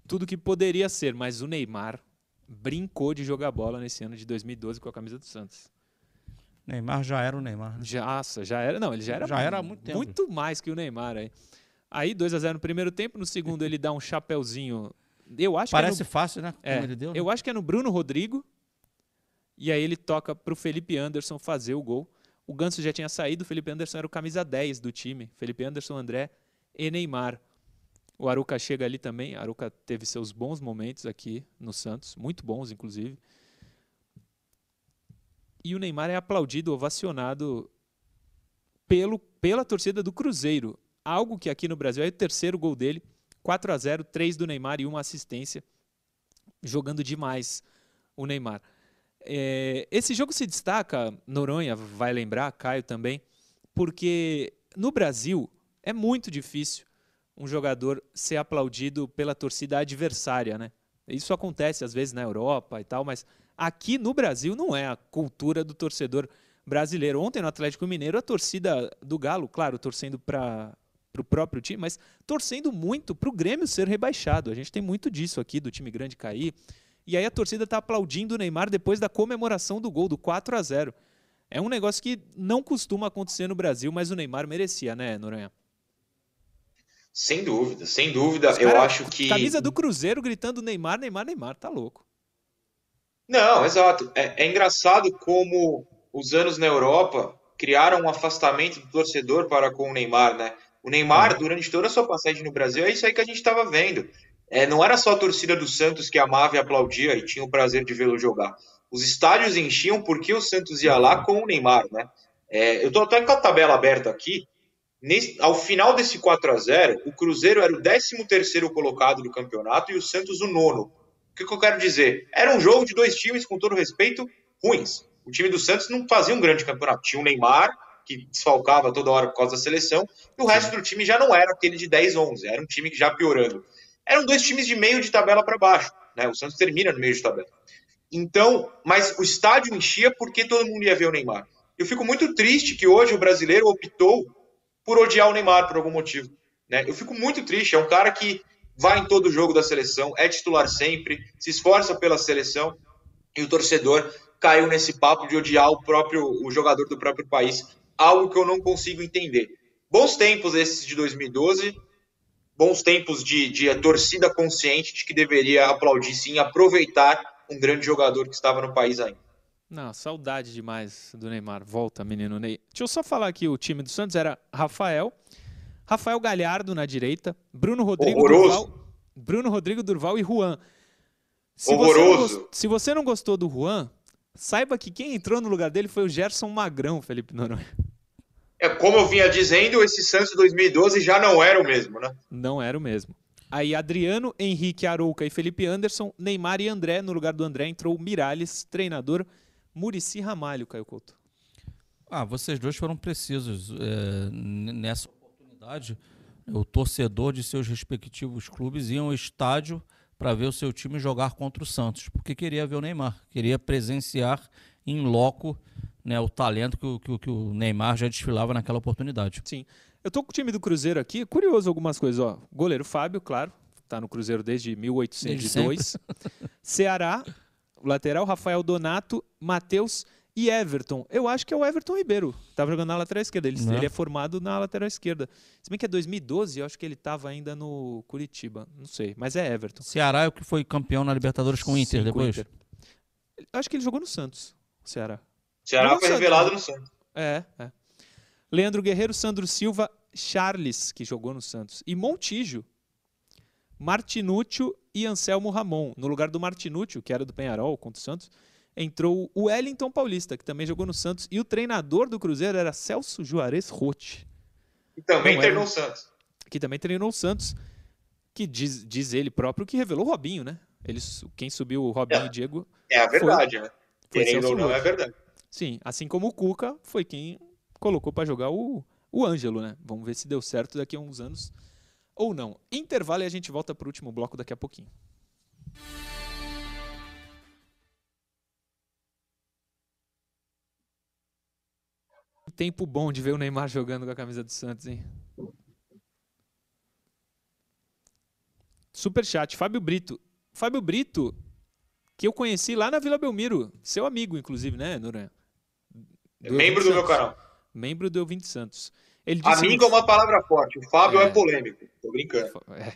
tudo que poderia ser, mas o Neymar brincou de jogar bola nesse ano de 2012 com a camisa do Santos. Neymar já era o Neymar. Né? Já, já era, não, ele já era, já era há muito tempo. Muito mais que o Neymar aí. Aí 2 a 0 no primeiro tempo, no segundo ele dá um chapeuzinho. Eu acho Parece é no, fácil, né? É, deu, né? Eu acho que é no Bruno Rodrigo. E aí ele toca para o Felipe Anderson fazer o gol. O Ganso já tinha saído, o Felipe Anderson era o camisa 10 do time. Felipe Anderson, André e Neymar. O Aruca chega ali também. A Aruca teve seus bons momentos aqui no Santos, muito bons, inclusive. E o Neymar é aplaudido, ovacionado pelo, pela torcida do Cruzeiro. Algo que aqui no Brasil é o terceiro gol dele. 4 a 0 3 do Neymar e uma assistência. Jogando demais o Neymar. É, esse jogo se destaca, Noronha vai lembrar, Caio também, porque no Brasil é muito difícil um jogador ser aplaudido pela torcida adversária, né? Isso acontece às vezes na Europa e tal, mas aqui no Brasil não é a cultura do torcedor brasileiro. Ontem no Atlético Mineiro a torcida do Galo, claro, torcendo para para o próprio time, mas torcendo muito para o Grêmio ser rebaixado. A gente tem muito disso aqui, do time grande cair. E aí a torcida está aplaudindo o Neymar depois da comemoração do gol, do 4 a 0 É um negócio que não costuma acontecer no Brasil, mas o Neymar merecia, né, Noronha? Sem dúvida, sem dúvida. Cara, eu acho que. Camisa do Cruzeiro gritando Neymar, Neymar, Neymar, tá louco. Não, exato. É, é engraçado como os anos na Europa criaram um afastamento do torcedor para com o Neymar, né? O Neymar, durante toda a sua passagem no Brasil, é isso aí que a gente estava vendo. É, não era só a torcida do Santos que amava e aplaudia e tinha o prazer de vê-lo jogar. Os estádios enchiam porque o Santos ia lá com o Neymar, né? É, eu estou até com a tabela aberta aqui. Nesse, ao final desse 4 a 0 o Cruzeiro era o 13 terceiro colocado do campeonato e o Santos o nono. que, que eu quero dizer? Era um jogo de dois times, com todo respeito, ruins. O time do Santos não fazia um grande campeonato. Tinha o Neymar, que desfalcava toda hora por causa da seleção, e o resto do time já não era aquele de 10, 11. Era um time que já piorando. Eram dois times de meio de tabela para baixo. Né? O Santos termina no meio de tabela. Então, mas o estádio enchia porque todo mundo ia ver o Neymar. Eu fico muito triste que hoje o brasileiro optou por odiar o Neymar por algum motivo. Né? Eu fico muito triste. É um cara que vai em todo jogo da seleção, é titular sempre, se esforça pela seleção e o torcedor caiu nesse papo de odiar o próprio o jogador do próprio país, algo que eu não consigo entender. Bons tempos esses de 2012, bons tempos de, de torcida consciente de que deveria aplaudir sim, aproveitar um grande jogador que estava no país ainda. Não, saudade demais do Neymar. Volta, menino Ney. Deixa eu só falar aqui, o time do Santos era Rafael, Rafael Galhardo na direita, Bruno Rodrigo Durval, Bruno Rodrigo Durval e Juan. Se Horroroso. Você se você não gostou do Juan, saiba que quem entrou no lugar dele foi o Gerson Magrão, Felipe Noronha. É, como eu vinha dizendo, esse Santos 2012 já não era o mesmo, né? Não era o mesmo. Aí Adriano, Henrique Arouca e Felipe Anderson, Neymar e André. No lugar do André entrou Miralles, treinador Murici Ramalho, Caio Couto. Ah, vocês dois foram precisos é, nessa oportunidade, o torcedor de seus respectivos clubes ia ao estádio para ver o seu time jogar contra o Santos, porque queria ver o Neymar, queria presenciar em loco né, o talento que o, que, que o Neymar já desfilava naquela oportunidade. Sim. Eu tô com o time do Cruzeiro aqui, curioso algumas coisas, ó. Goleiro Fábio, claro, tá no Cruzeiro desde 1802. Desde Ceará, lateral Rafael Donato, Matheus e Everton. Eu acho que é o Everton Ribeiro. Tava jogando na lateral esquerda. Ele, ele, é formado na lateral esquerda. Se bem que é 2012, eu acho que ele tava ainda no Curitiba. Não sei, mas é Everton. Ceará é o que foi campeão na Libertadores com o Inter Sim, depois? Inter. Acho que ele jogou no Santos, Ceará. Ceará foi revelado no Santos. É, é. Leandro Guerreiro, Sandro Silva, Charles, que jogou no Santos. E Montijo, Martinúcio e Anselmo Ramon. No lugar do Martinúcio, que era do Penharol contra o Santos, entrou o Wellington Paulista, que também jogou no Santos, e o treinador do Cruzeiro era Celso Juarez Rotti. Que também Não, treinou o Santos. Que também treinou o Santos, que diz, diz ele próprio que revelou o Robinho, né? Eles, quem subiu o Robinho é, e o Diego. É a verdade, foi, né? Querendo ou não, é verdade. Sim, assim como o Cuca foi quem colocou para jogar o, o Ângelo, né? Vamos ver se deu certo daqui a uns anos ou não. Intervalo e a gente volta para o último bloco daqui a pouquinho. tempo bom de ver o Neymar jogando com a camisa do Santos, hein? Super chat, Fábio Brito. Fábio Brito, que eu conheci lá na Vila Belmiro, seu amigo, inclusive, né, Noran? É membro do meu canal. Membro do Elvinte Santos. Ele disse Amigo é uma palavra forte, o Fábio é, é polêmico, tô brincando. É.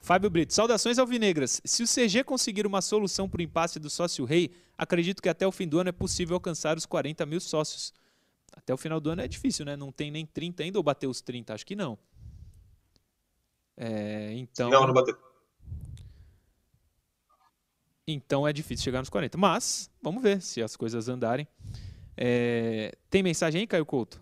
Fábio Brito, saudações alvinegras. Se o CG conseguir uma solução para o impasse do sócio rei, acredito que até o fim do ano é possível alcançar os 40 mil sócios. Até o final do ano é difícil, né? Não tem nem 30 ainda ou bateu os 30? Acho que não. É, então. Não, não bateu. Então é difícil chegar nos 40. Mas, vamos ver se as coisas andarem. É, tem mensagem aí, Caio Couto?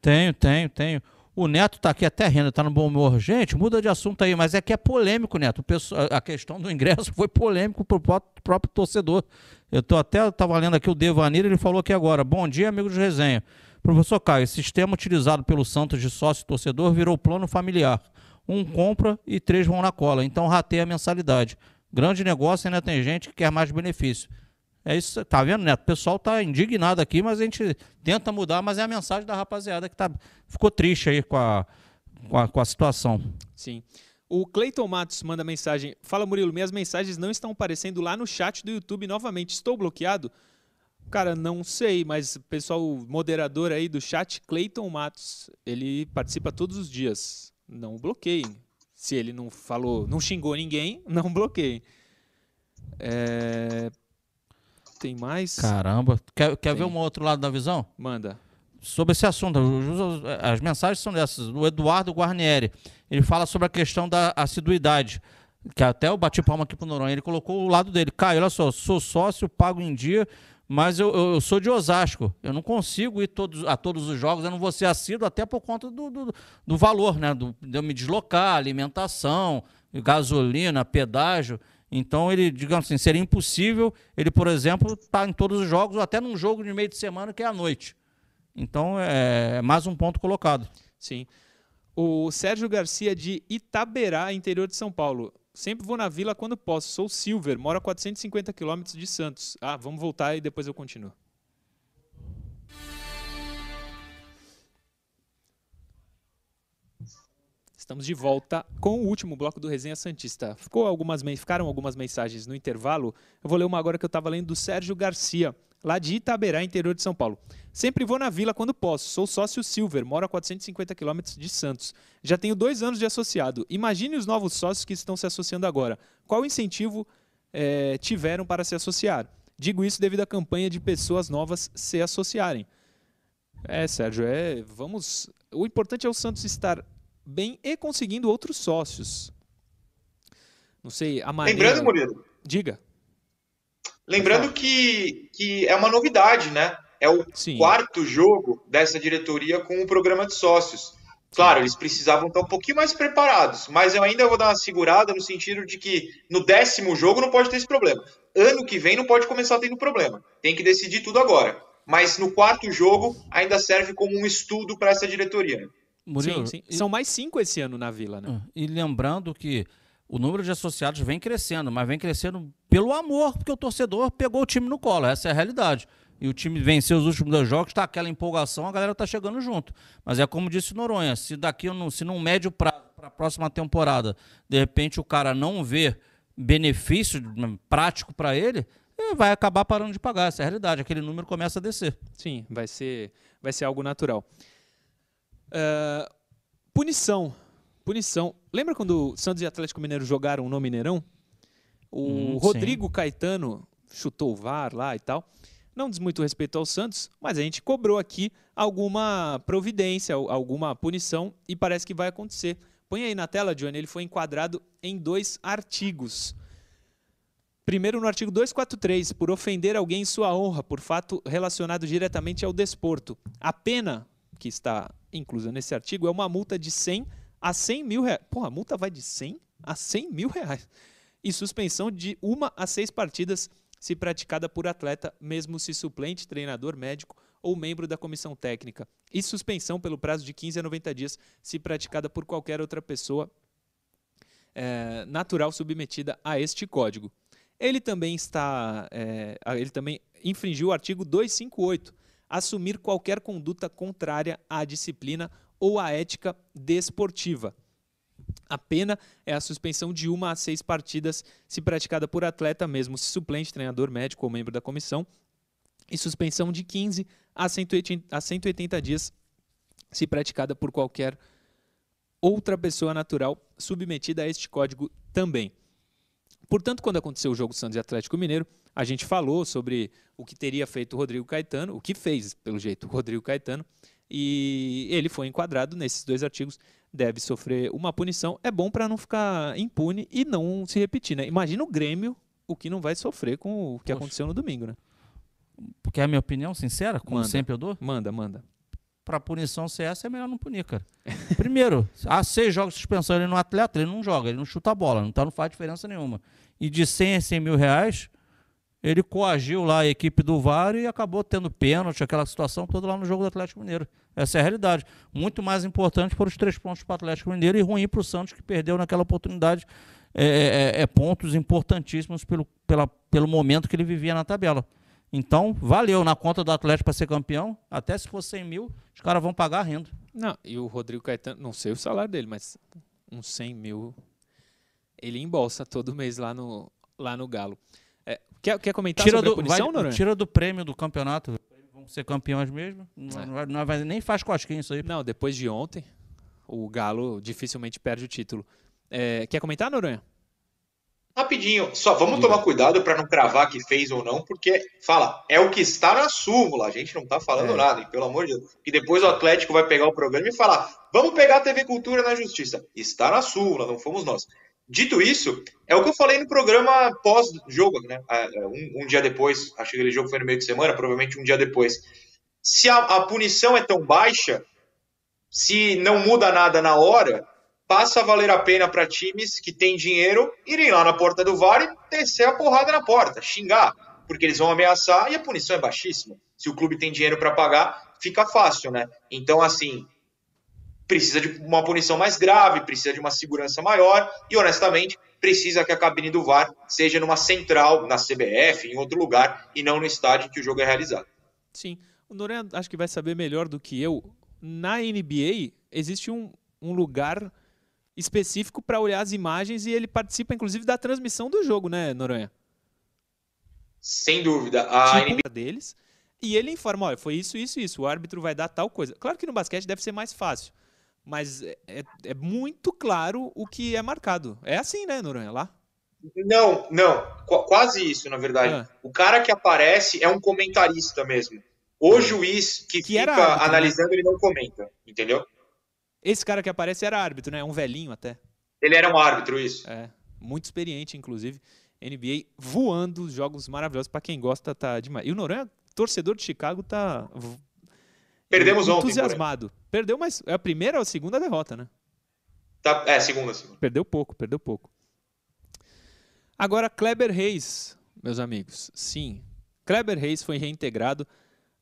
Tenho, tenho, tenho. O Neto tá aqui até rindo, tá no bom humor. Gente, muda de assunto aí, mas é que é polêmico, Neto. A questão do ingresso foi polêmico pro próprio torcedor. Eu tô até tava lendo aqui o Devanir, ele falou aqui agora. Bom dia, amigos de resenha. Professor Caio, sistema utilizado pelo Santos de sócio torcedor virou plano familiar. Um compra e três vão na cola. Então rateia a mensalidade. Grande negócio, ainda tem gente que quer mais benefício. É isso, tá vendo, Neto? O pessoal tá indignado aqui, mas a gente tenta mudar, mas é a mensagem da rapaziada que tá, ficou triste aí com a, com a, com a situação. Sim. O Cleiton Matos manda mensagem. Fala, Murilo, minhas mensagens não estão aparecendo lá no chat do YouTube novamente. Estou bloqueado? Cara, não sei, mas o pessoal moderador aí do chat, Cleiton Matos, ele participa todos os dias. Não bloqueiem. Se ele não falou, não xingou ninguém, não bloqueiem. É, tem mais? Caramba. Quer, quer ver um outro lado da visão? Manda. Sobre esse assunto, as mensagens são dessas. O Eduardo Guarnieri, ele fala sobre a questão da assiduidade. Que até eu bati palma aqui pro Noronha, ele colocou o lado dele. Caio, olha só, sou sócio, pago em dia, mas eu, eu, eu, sou de Osasco. Eu não consigo ir todos, a todos os jogos, eu não vou ser assíduo até por conta do, do, do valor, né? Do, de eu me deslocar, alimentação, gasolina, pedágio. Então ele, digamos assim, seria impossível ele, por exemplo, estar tá em todos os jogos ou até num jogo de meio de semana que é à noite. Então é, é mais um ponto colocado. Sim. O Sérgio Garcia de Itaberá, interior de São Paulo. Sempre vou na vila quando posso. Sou Silver, moro a 450 quilômetros de Santos. Ah, vamos voltar e depois eu continuo. Estamos de volta com o último bloco do Resenha Santista. Ficou algumas, ficaram algumas mensagens no intervalo. Eu vou ler uma agora que eu estava lendo do Sérgio Garcia, lá de Itaberá, interior de São Paulo. Sempre vou na vila quando posso. Sou sócio Silver, moro a 450 quilômetros de Santos. Já tenho dois anos de associado. Imagine os novos sócios que estão se associando agora. Qual incentivo é, tiveram para se associar? Digo isso devido à campanha de pessoas novas se associarem. É, Sérgio, é, vamos. O importante é o Santos estar bem e conseguindo outros sócios. Não sei, a maneira... Lembrando, Murilo. Diga. Lembrando que, que é uma novidade, né? É o Sim. quarto jogo dessa diretoria com o programa de sócios. Claro, eles precisavam estar um pouquinho mais preparados, mas eu ainda vou dar uma segurada no sentido de que no décimo jogo não pode ter esse problema. Ano que vem não pode começar tendo problema. Tem que decidir tudo agora. Mas no quarto jogo ainda serve como um estudo para essa diretoria. Murilo, sim, sim. E... São mais cinco esse ano na Vila, né? Ah, e lembrando que o número de associados vem crescendo, mas vem crescendo pelo amor, porque o torcedor pegou o time no colo. Essa é a realidade. E o time venceu os últimos dois jogos, está aquela empolgação, a galera está chegando junto. Mas é como disse o Noronha, se daqui, se num médio prazo, para a próxima temporada, de repente o cara não vê benefício prático para ele, ele vai acabar parando de pagar. Essa é a realidade. Aquele número começa a descer. Sim, vai ser, vai ser algo natural. Uh, punição. Punição. Lembra quando o Santos e Atlético Mineiro jogaram no Mineirão? O hum, Rodrigo sim. Caetano chutou o VAR lá e tal. Não diz muito respeito ao Santos, mas a gente cobrou aqui alguma providência, alguma punição e parece que vai acontecer. Põe aí na tela, Johnny, ele foi enquadrado em dois artigos. Primeiro, no artigo 243, por ofender alguém em sua honra por fato relacionado diretamente ao desporto. A pena que está inclusa nesse artigo é uma multa de 100 a 100 mil reais. Pô, a multa vai de 100 a 100 mil reais. E suspensão de uma a seis partidas se praticada por atleta, mesmo se suplente, treinador, médico ou membro da comissão técnica. E suspensão pelo prazo de 15 a 90 dias se praticada por qualquer outra pessoa é, natural submetida a este código. Ele também está, é, ele também infringiu o artigo 258, assumir qualquer conduta contrária à disciplina ou à ética desportiva. A pena é a suspensão de uma a seis partidas, se praticada por atleta, mesmo se suplente, treinador, médico ou membro da comissão, e suspensão de 15 a 180, a 180 dias, se praticada por qualquer outra pessoa natural submetida a este código também. Portanto, quando aconteceu o jogo Santos e Atlético Mineiro, a gente falou sobre o que teria feito o Rodrigo Caetano, o que fez, pelo jeito, o Rodrigo Caetano, e ele foi enquadrado nesses dois artigos, deve sofrer uma punição. É bom para não ficar impune e não se repetir, né? Imagina o Grêmio, o que não vai sofrer com o que Poxa. aconteceu no domingo, né? Porque é a minha opinião sincera, como manda, sempre eu dou? Manda, manda. Para punição ser essa, é melhor não punir, cara. Primeiro, há seis jogos de suspensão ele no atleta, ele não joga, ele não chuta a bola, então não faz diferença nenhuma. E de 100 a 100 mil reais, ele coagiu lá a equipe do VAR e acabou tendo pênalti, aquela situação toda lá no jogo do Atlético Mineiro. Essa é a realidade. Muito mais importante para os três pontos para o Atlético Mineiro e ruim para o Santos, que perdeu naquela oportunidade é, é, é, pontos importantíssimos pelo, pela, pelo momento que ele vivia na tabela. Então, valeu na conta do Atlético para ser campeão. Até se for 100 mil, os caras vão pagar renda. Não, e o Rodrigo Caetano, não sei o salário dele, mas uns 100 mil ele embolsa todo mês lá no, lá no Galo. É, quer, quer comentar tira sobre do, a punição, vai, Tira do prêmio do campeonato. Vão ser campeões mesmo. Não, é. não, não vai, nem faz cosquinha isso aí. Não, depois de ontem, o Galo dificilmente perde o título. É, quer comentar, Noronha? Rapidinho, só vamos tomar cuidado para não cravar que fez ou não, porque fala, é o que está na súmula, a gente não está falando é. nada, pelo amor de Deus. E depois o Atlético vai pegar o programa e falar, vamos pegar a TV Cultura na Justiça. Está na súmula, não fomos nós. Dito isso, é o que eu falei no programa pós-jogo, né? É, é, um, um, dia depois, acho que aquele jogo foi no meio de semana, provavelmente um dia depois. Se a, a punição é tão baixa, se não muda nada na hora, passa a valer a pena para times que têm dinheiro irem lá na porta do VAR e descer a porrada na porta, xingar, porque eles vão ameaçar e a punição é baixíssima. Se o clube tem dinheiro para pagar, fica fácil, né? Então, assim, precisa de uma punição mais grave, precisa de uma segurança maior e, honestamente, precisa que a cabine do VAR seja numa central, na CBF, em outro lugar, e não no estádio que o jogo é realizado. Sim. O Noronha acho que vai saber melhor do que eu. Na NBA, existe um, um lugar específico para olhar as imagens e ele participa, inclusive, da transmissão do jogo, né, Noronha? Sem dúvida. A tipo NBA... deles. E ele informa, olha, foi isso, isso, isso. O árbitro vai dar tal coisa. Claro que no basquete deve ser mais fácil. Mas é, é, é muito claro o que é marcado. É assim, né, Noronha? Lá? Não, não. Qu quase isso, na verdade. Ah. O cara que aparece é um comentarista mesmo. O juiz que, que fica árbitro, né? analisando, né? ele não comenta, entendeu? Esse cara que aparece era árbitro, né? Um velhinho até. Ele era um árbitro, isso. É, muito experiente, inclusive. NBA voando, jogos maravilhosos. para quem gosta, tá demais. E o Noronha, torcedor de Chicago, tá Perdemos ontem. Entusiasmado. Perdeu, mas é a primeira ou a segunda derrota, né? Tá, é, segunda, segunda. Perdeu pouco, perdeu pouco. Agora, Kleber Reis, meus amigos. Sim, Kleber Reis foi reintegrado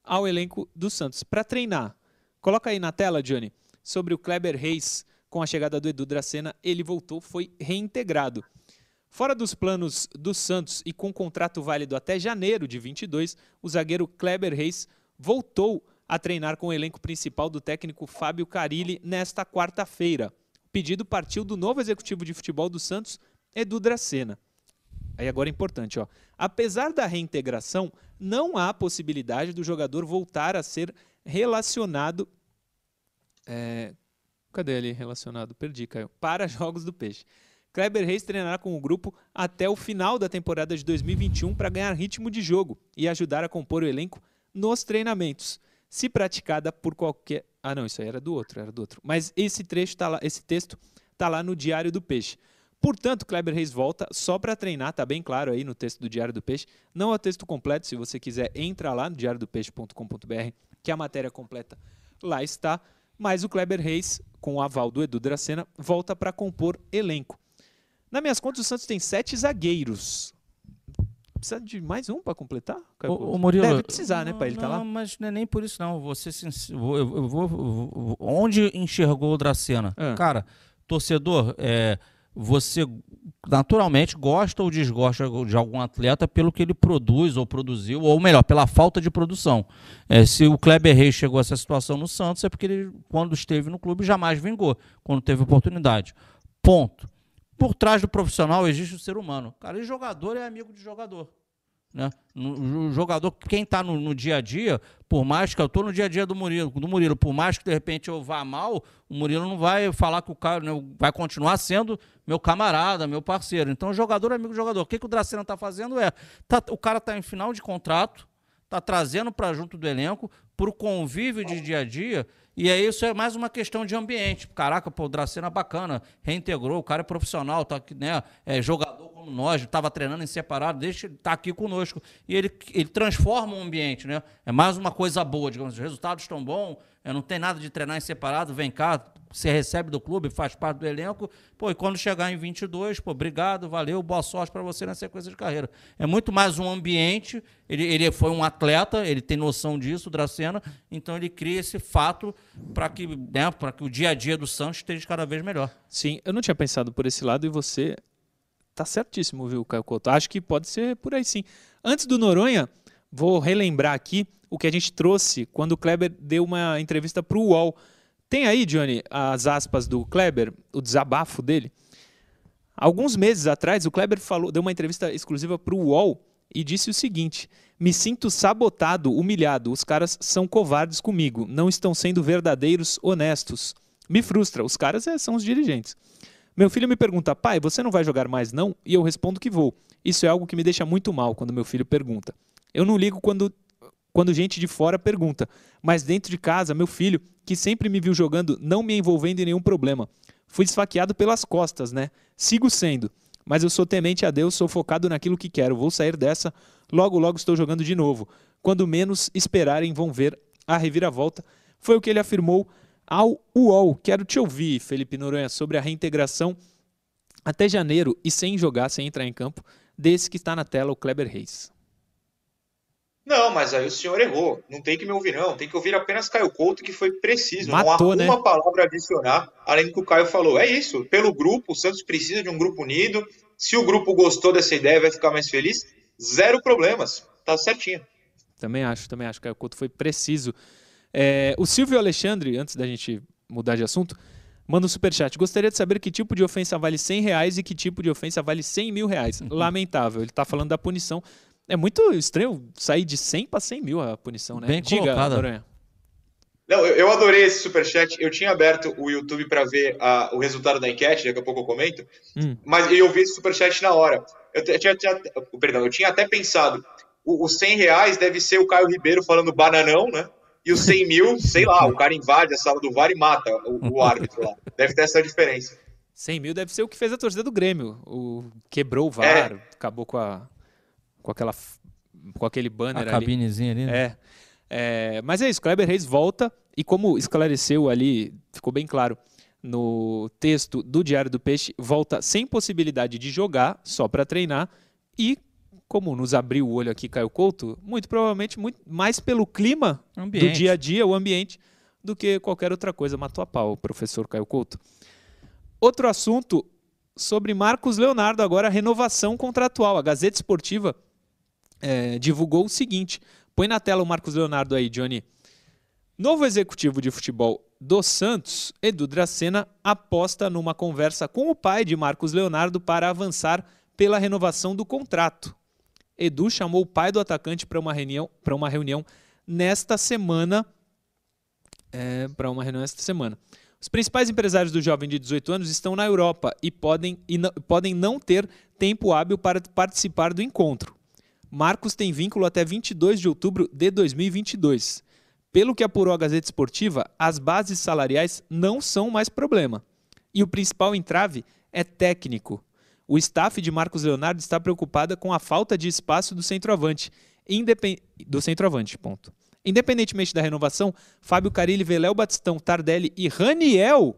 ao elenco do Santos para treinar. Coloca aí na tela, Johnny, sobre o Kleber Reis com a chegada do Edu Dracena. Ele voltou, foi reintegrado. Fora dos planos do Santos e com contrato válido até janeiro de 22, o zagueiro Kleber Reis voltou a treinar com o elenco principal do técnico Fábio Carilli nesta quarta-feira. O pedido partiu do novo executivo de futebol do Santos, Edu Dracena. Aí agora é importante, ó. Apesar da reintegração, não há possibilidade do jogador voltar a ser relacionado. É, cadê ele relacionado? Perdi, Caio. Para Jogos do Peixe. Kleber Reis treinará com o grupo até o final da temporada de 2021 para ganhar ritmo de jogo e ajudar a compor o elenco nos treinamentos se praticada por qualquer. Ah, não, isso aí era do outro, era do outro. Mas esse trecho tá lá, esse texto tá lá no Diário do Peixe. Portanto, Kleber Reis volta só para treinar, tá bem claro aí no texto do Diário do Peixe. Não é o texto completo, se você quiser, entra lá no diariodopeixe.com.br, que a matéria completa lá está. Mas o Kleber Reis, com o aval do Edu Dracena, volta para compor elenco. Na minhas contas, o Santos tem sete zagueiros precisa de mais um para completar? O, o Murilo, Deve precisar, né, para ele estar tá lá? mas não é nem por isso não. Você eu, eu vou, eu, onde enxergou o Dracena? Ah. Cara, torcedor, é, você naturalmente gosta ou desgosta de algum atleta pelo que ele produz ou produziu, ou melhor, pela falta de produção. É, se o Kleber Reis chegou a essa situação no Santos, é porque ele, quando esteve no clube, jamais vingou, quando teve oportunidade. Ponto por trás do profissional existe o ser humano. Cara, e jogador é amigo de jogador. Né? O jogador, quem está no, no, dia a dia, por mais que eu estou no dia a dia do Murilo, do Murilo, por mais que de repente eu vá mal, o Murilo não vai falar que o cara né, vai continuar sendo meu camarada, meu parceiro. Então, jogador é amigo do jogador. O que, que o Dracena está fazendo é, tá, o cara está em final de contrato, está trazendo para junto do elenco, para o convívio de dia a dia, e aí isso é mais uma questão de ambiente. Caraca, pô, o Dracena é bacana, reintegrou, o cara é profissional, tá aqui, né? É jogador como nós, estava treinando em separado, deixa ele tá aqui conosco. E ele, ele transforma o ambiente, né? É mais uma coisa boa, digamos, os resultados estão bons, é, não tem nada de treinar em separado, vem cá, você recebe do clube, faz parte do elenco. Pô, e quando chegar em 22, pô, obrigado, valeu, boa sorte para você na sequência de carreira. É muito mais um ambiente. Ele, ele foi um atleta, ele tem noção disso, Dracena, então ele cria esse fato para que, né, que o dia a dia do Santos esteja cada vez melhor. Sim, eu não tinha pensado por esse lado e você tá certíssimo, viu, Caio Couto? Acho que pode ser por aí sim. Antes do Noronha, vou relembrar aqui o que a gente trouxe quando o Kleber deu uma entrevista para o UOL tem aí, Johnny, as aspas do Kleber, o desabafo dele. Alguns meses atrás, o Kleber falou, deu uma entrevista exclusiva para o UOL e disse o seguinte: Me sinto sabotado, humilhado. Os caras são covardes comigo, não estão sendo verdadeiros, honestos. Me frustra, os caras é, são os dirigentes. Meu filho me pergunta, pai, você não vai jogar mais não? E eu respondo que vou. Isso é algo que me deixa muito mal quando meu filho pergunta. Eu não ligo quando quando gente de fora pergunta. Mas dentro de casa, meu filho, que sempre me viu jogando, não me envolvendo em nenhum problema. Fui esfaqueado pelas costas, né? Sigo sendo. Mas eu sou temente a Deus, sou focado naquilo que quero. Vou sair dessa, logo, logo estou jogando de novo. Quando menos esperarem, vão ver a reviravolta. Foi o que ele afirmou ao UOL. Quero te ouvir, Felipe Noronha, sobre a reintegração até janeiro e sem jogar, sem entrar em campo, desse que está na tela, o Kleber Reis. Não, mas aí o senhor errou. Não tem que me ouvir, não. Tem que ouvir apenas Caio Couto, que foi preciso. Matou, não há né? uma palavra a adicionar, além do que o Caio falou. É isso. Pelo grupo, o Santos precisa de um grupo unido. Se o grupo gostou dessa ideia, vai ficar mais feliz. Zero problemas. Tá certinho. Também acho, também acho que o Couto foi preciso. É, o Silvio Alexandre, antes da gente mudar de assunto, manda um superchat. Gostaria de saber que tipo de ofensa vale 100 reais e que tipo de ofensa vale 100 mil reais. Lamentável. Ele está falando da punição. É muito estranho sair de 100 para 100 mil a punição, né? Bem Diga, colocada. Noronha. Não, eu, adorei esse superchat. Eu tinha aberto o YouTube para ver a- o resultado da enquete, daqui a pouco eu comento. Hum. Mas eu vi esse superchat na hora. Eu tinha, tinha- perdão, eu tinha até pensado, o- os 100 reais deve ser o Caio Ribeiro falando bananão, né? E os 100 mil, sei lá, o cara invade a sala do VAR e mata o, o árbitro lá. Deve ter essa diferença. 100 mil deve ser o que fez a torcida do Grêmio. O, quebrou o VAR, É. acabou com, a, com, aquela, com aquele A banner ali. cabinezinha ali. né? É. É, mas é isso, Kleber Reis volta e como esclareceu ali, ficou bem claro no texto do Diário do Peixe, volta sem possibilidade de jogar, só para treinar e como nos abriu o olho aqui Caio Couto, muito provavelmente muito mais pelo clima do Ambiente. dia a dia, o ambiente, do que qualquer outra coisa. Matou a pau, professor Caio Couto. Outro assunto sobre Marcos Leonardo, agora a renovação contratual. A Gazeta Esportiva eh, divulgou o seguinte: põe na tela o Marcos Leonardo aí, Johnny. Novo executivo de futebol do Santos, Edu Dracena, aposta numa conversa com o pai de Marcos Leonardo para avançar pela renovação do contrato. Edu chamou o pai do atacante para uma reunião, para uma reunião nesta semana. É, para uma reunião esta semana. Os principais empresários do jovem de 18 anos estão na Europa e podem, e podem não ter tempo hábil para participar do encontro. Marcos tem vínculo até 22 de outubro de 2022. Pelo que apurou a Gazeta Esportiva, as bases salariais não são mais problema. E o principal entrave é técnico. O staff de Marcos Leonardo está preocupada com a falta de espaço do centroavante. Independ... Do centroavante, ponto. Independentemente da renovação, Fábio Carilli, Veléu Batistão, Tardelli e Raniel.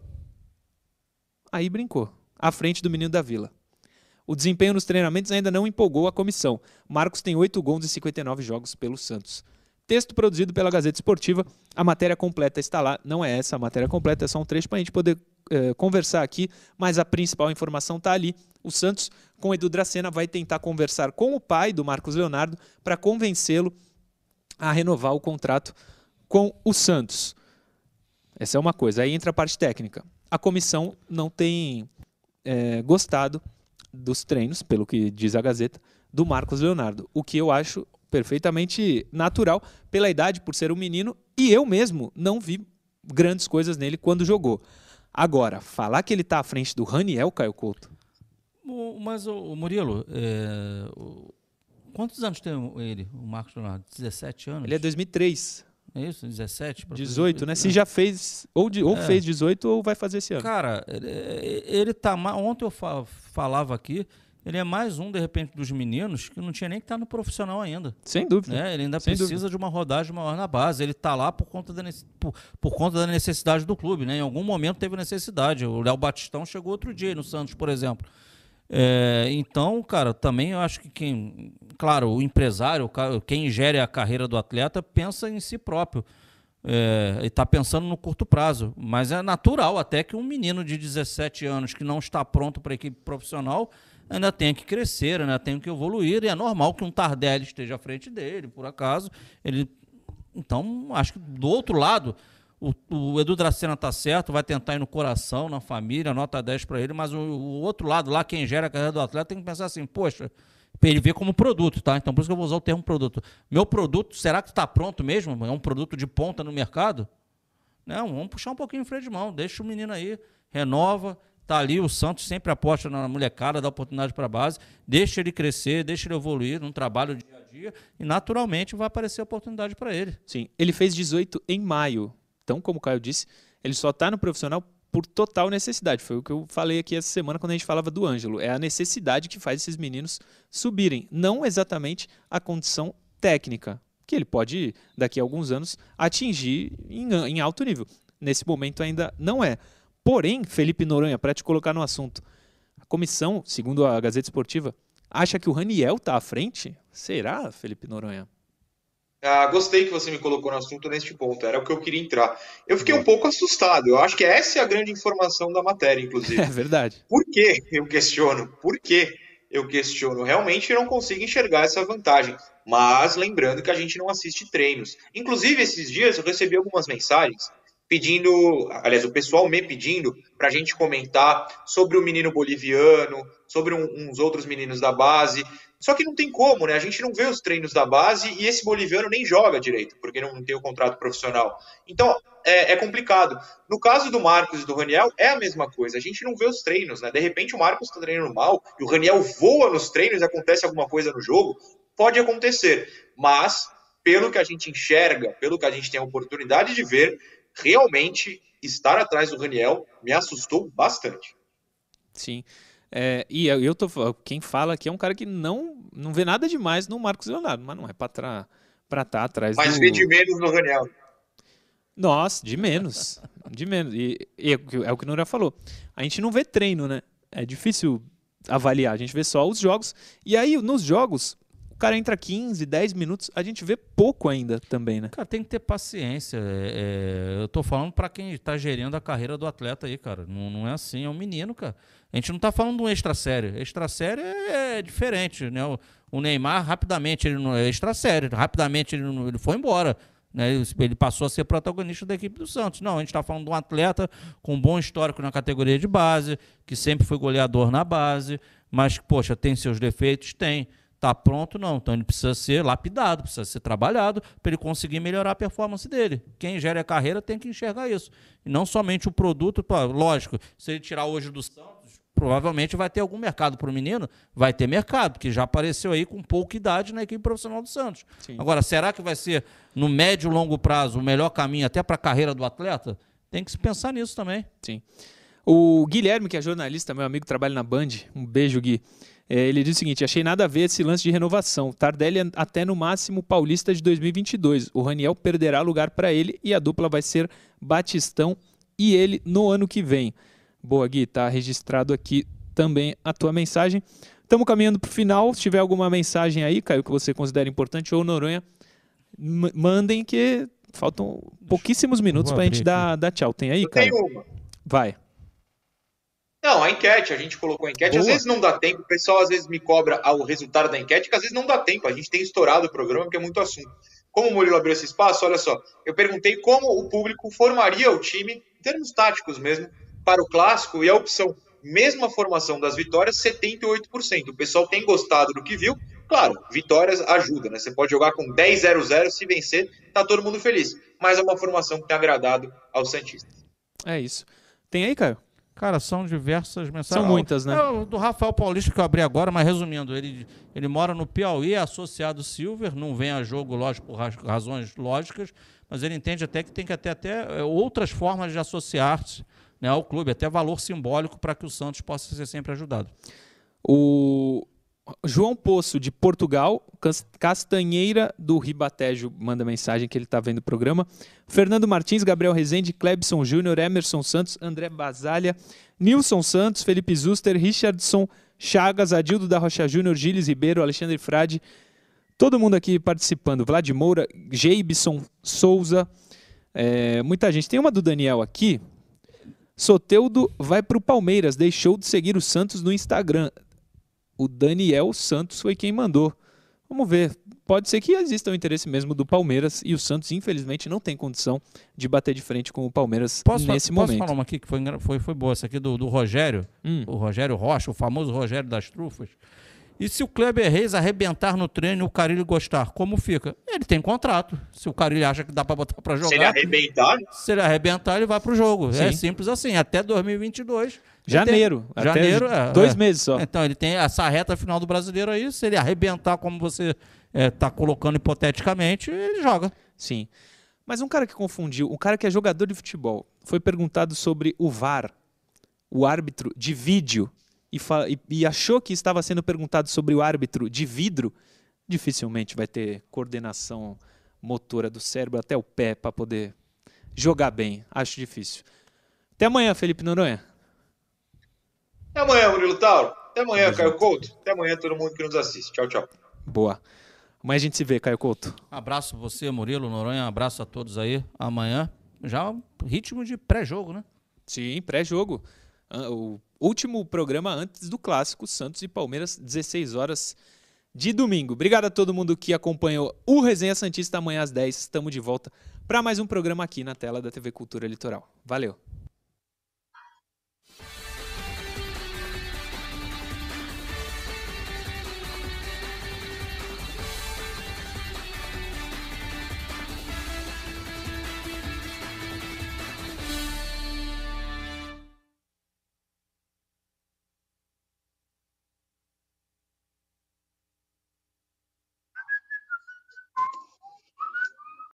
Aí brincou, à frente do menino da Vila. O desempenho nos treinamentos ainda não empolgou a comissão. Marcos tem 8 gols em 59 jogos pelo Santos. Texto produzido pela Gazeta Esportiva. A matéria completa está lá. Não é essa a matéria completa, é só um trecho para a gente poder eh, conversar aqui, mas a principal informação está ali. O Santos, com Edu Dracena, vai tentar conversar com o pai do Marcos Leonardo para convencê-lo a renovar o contrato com o Santos. Essa é uma coisa. Aí entra a parte técnica. A comissão não tem eh, gostado dos treinos, pelo que diz a Gazeta, do Marcos Leonardo. O que eu acho perfeitamente natural pela idade, por ser um menino, e eu mesmo não vi grandes coisas nele quando jogou. Agora, falar que ele está à frente do Raniel, Caio Couto, Mas, o, Murilo, é, quantos anos tem ele, o Marcos Leonardo? 17 anos? ele é 2003, É isso? 17? pra fazer 18, né? Se 18? já fez, ou, de- ou É. fez 18 ou vai fazer esse ano. Cara, ele, ele tá mais. Ontem eu fa- falava aqui, ele é mais um, de repente, dos meninos que não tinha nem que estar no profissional ainda. Sem dúvida. né? Ele ainda Sem precisa de uma rodagem maior na base. Ele tá lá por conta, da, por, por conta da necessidade do clube. Né? Em algum momento teve necessidade. O Léo Batistão chegou outro dia no Santos, por exemplo. É, então, cara, também eu acho que quem. Claro, o empresário, quem gere a carreira do atleta, pensa em si próprio. É, e está pensando no curto prazo. Mas é natural até que um menino de 17 anos que não está pronto para equipe profissional ainda tenha que crescer, ainda tenha que evoluir. E é normal que um Tardelli esteja à frente dele, por acaso. Ele, então, acho que do outro lado, o, o Edu Dracena está certo, vai tentar ir no coração, na família, nota 10 para ele, mas o, o outro lado lá, quem gera a carreira do atleta, tem que pensar assim, poxa, ele ver como produto, tá? Então por isso que eu vou usar o termo produto. Meu produto, será que está pronto mesmo? É um produto de ponta no mercado? Não, vamos puxar um pouquinho o freio de mão, deixa o menino aí, renova, tá ali, o Santos sempre aposta na molecada, dá oportunidade para a base, deixa ele crescer, deixa ele evoluir num trabalho dia a dia e naturalmente vai aparecer oportunidade para ele. Sim, ele fez 18 em maio. Então, como o Caio disse, ele só está no profissional por total necessidade. Foi o que eu falei aqui essa semana quando a gente falava do Ângelo. É a necessidade que faz esses meninos subirem, não exatamente a condição técnica, que ele pode, daqui a alguns anos, atingir em, em alto nível. nesse momento ainda não é. Porém, Felipe Noronha, para te colocar no assunto, a comissão, segundo a Gazeta Esportiva, acha que o Raniel está à frente? Será, Felipe Noronha? Ah, gostei que você me colocou no assunto neste ponto, era o que eu queria entrar. Eu fiquei um pouco assustado, eu acho que essa é a grande informação da matéria, inclusive. É verdade. Por que eu questiono? Por que eu questiono? Realmente não consigo enxergar essa vantagem. Mas lembrando que a gente não assiste treinos. Inclusive, esses dias eu recebi algumas mensagens pedindo, aliás, o pessoal me pedindo para a gente comentar sobre o menino boliviano, sobre um, uns outros meninos da base. Só que não tem como, né? A gente não vê os treinos da base e esse boliviano nem joga direito, porque não tem o contrato profissional. Então, é, é complicado. No caso do Marcos e do Raniel, é a mesma coisa. A gente não vê os treinos, né? De repente o Marcos está treinando mal e o Raniel voa nos treinos e acontece alguma coisa no jogo. Pode acontecer, mas pelo que a gente enxerga, pelo que a gente tem a oportunidade de ver, realmente estar atrás do Raniel me assustou bastante. Sim. É, e eu tô quem fala aqui é um cara que não não vê nada demais no Marcos Leonardo, mas não é para para estar tá atrás mas do... vê de menos no Raniel. Nossa, de menos, de menos. E, e, é o que o Nura falou. A gente não vê treino, né? É difícil avaliar. A gente vê só os jogos. E aí nos jogos o cara entra 15, 10 minutos, a gente vê pouco ainda também, né? Cara, tem que ter paciência. É, é eu tô falando para quem está gerindo a carreira do atleta aí, cara. Não, não, é assim, é um menino, cara. A gente não tá falando de um extra sério. Extra sério é, é diferente, né? O, o, Neymar, rapidamente, ele não é extra sério. Rapidamente ele, não, ele foi embora. Né? Ele passou a ser protagonista da equipe do Santos. Não, a gente está falando de um atleta com bom histórico na categoria de base, que sempre foi goleador na base, mas, poxa, tem seus defeitos? Tem. Está pronto, não. Então ele precisa ser lapidado, precisa ser trabalhado para ele conseguir melhorar a performance dele. Quem gera a carreira tem que enxergar isso. E não somente o produto, pô, lógico, se ele tirar hoje do Santos, provavelmente vai ter algum mercado para o menino, vai ter mercado, porque já apareceu aí com pouca idade na equipe profissional do Santos. Sim. Agora, será que vai ser no médio e longo prazo o melhor caminho até para a carreira do atleta? Tem que se pensar nisso também. Sim. O Guilherme, que é jornalista, meu amigo, trabalha na Band. Um beijo, Gui. É, ele diz o seguinte: achei nada a ver esse lance de renovação. Tardelli até no máximo paulista de 2022. O Raniel perderá lugar para ele e a dupla vai ser Batistão e ele no ano que vem. Boa, Gui, tá registrado aqui também a tua mensagem. Estamos caminhando para o final. Se tiver alguma mensagem aí, Caio, que você considera importante, ou Noronha, mandem que faltam pouquíssimos minutos para a gente dar, dar tchau. Tem aí, Caio? Vai. Não, a enquete, a gente colocou a enquete. Boa. Às vezes não dá tempo, o pessoal às vezes me cobra o resultado da enquete, que às vezes não dá tempo. A gente tem estourado o programa, porque é muito assunto. Como o Murilo abriu esse espaço, olha só, eu perguntei como o público formaria o time, em termos táticos mesmo, para o clássico, e a opção, mesma formação das vitórias, 78%. O pessoal tem gostado do que viu. Claro, vitórias ajuda, né? Você pode jogar com 10-0-0, se vencer, tá todo mundo feliz. Mas é uma formação que tem agradado aos Santistas. É isso. Tem aí, Caio? Cara, são diversas mensagens. São muitas, né? É, do Rafael Paulista que eu abri agora, mas resumindo, ele, ele mora no Piauí, é associado Silver, não vem a jogo, lógico, por razões lógicas, mas ele entende até que tem que ter até é, outras formas de associar-se né, ao clube, até valor simbólico para que o Santos possa ser sempre ajudado. O, João Poço, de Portugal. Castanheira, do Ribatejo, manda mensagem que ele está vendo o programa. Fernando Martins, Gabriel Rezende, Clebson Júnior, Emerson Santos, André Basalha, Nilson Santos, Felipe Zuster, Richardson Chagas, Adildo da Rocha Júnior, Gilles Ribeiro, Alexandre Frade. Todo mundo aqui participando. Vlad Moura, Souza. É, muita gente. Tem uma do Daniel aqui. Soteudo vai para o Palmeiras, deixou de seguir o Santos no Instagram o Daniel Santos foi quem mandou. Vamos ver. Pode ser que exista o interesse mesmo do Palmeiras e o Santos, infelizmente, não tem condição de bater de frente com o Palmeiras posso, nesse posso momento. Posso falar uma aqui que foi, foi, foi boa? Essa aqui do, do Rogério, hum. o Rogério Rocha, o famoso Rogério das Trufas. E se o Kleber Reis arrebentar no treino e o Carilho gostar, como fica? Ele tem contrato. Se o Carilho acha que dá para botar para jogar. Se ele arrebentar? Se ele arrebentar, ele vai para o jogo. É Sim. É simples assim. Até 2022 Janeiro. Tem, janeiro, é, dois é. meses só. Então, ele tem essa reta final do brasileiro aí. Se ele arrebentar, como você está é, tá colocando hipoteticamente, ele joga. Sim. Mas um cara que confundiu, um cara que é jogador de futebol, foi perguntado sobre o VAR, o árbitro de vídeo, e, e, e achou que estava sendo perguntado sobre o árbitro de vidro. Dificilmente vai ter coordenação motora do cérebro até o pé para poder jogar bem. Acho difícil. Até amanhã, Felipe Noronha. Até amanhã, Murilo Tauro. Até amanhã, Caio Couto. Até amanhã, todo mundo que nos assiste. Tchau, tchau. Boa. Amanhã a gente se vê, Caio Couto. Abraço você, Murilo, Noronha. Abraço a todos aí. Amanhã, já ritmo de pré-jogo, né? Sim, pré-jogo. O último programa antes do clássico Santos e Palmeiras, 16 horas de domingo. Obrigado a todo mundo que acompanhou o Resenha Santista amanhã às 10. Estamos de volta para mais um programa aqui na tela da TV Cultura Litoral. Valeu.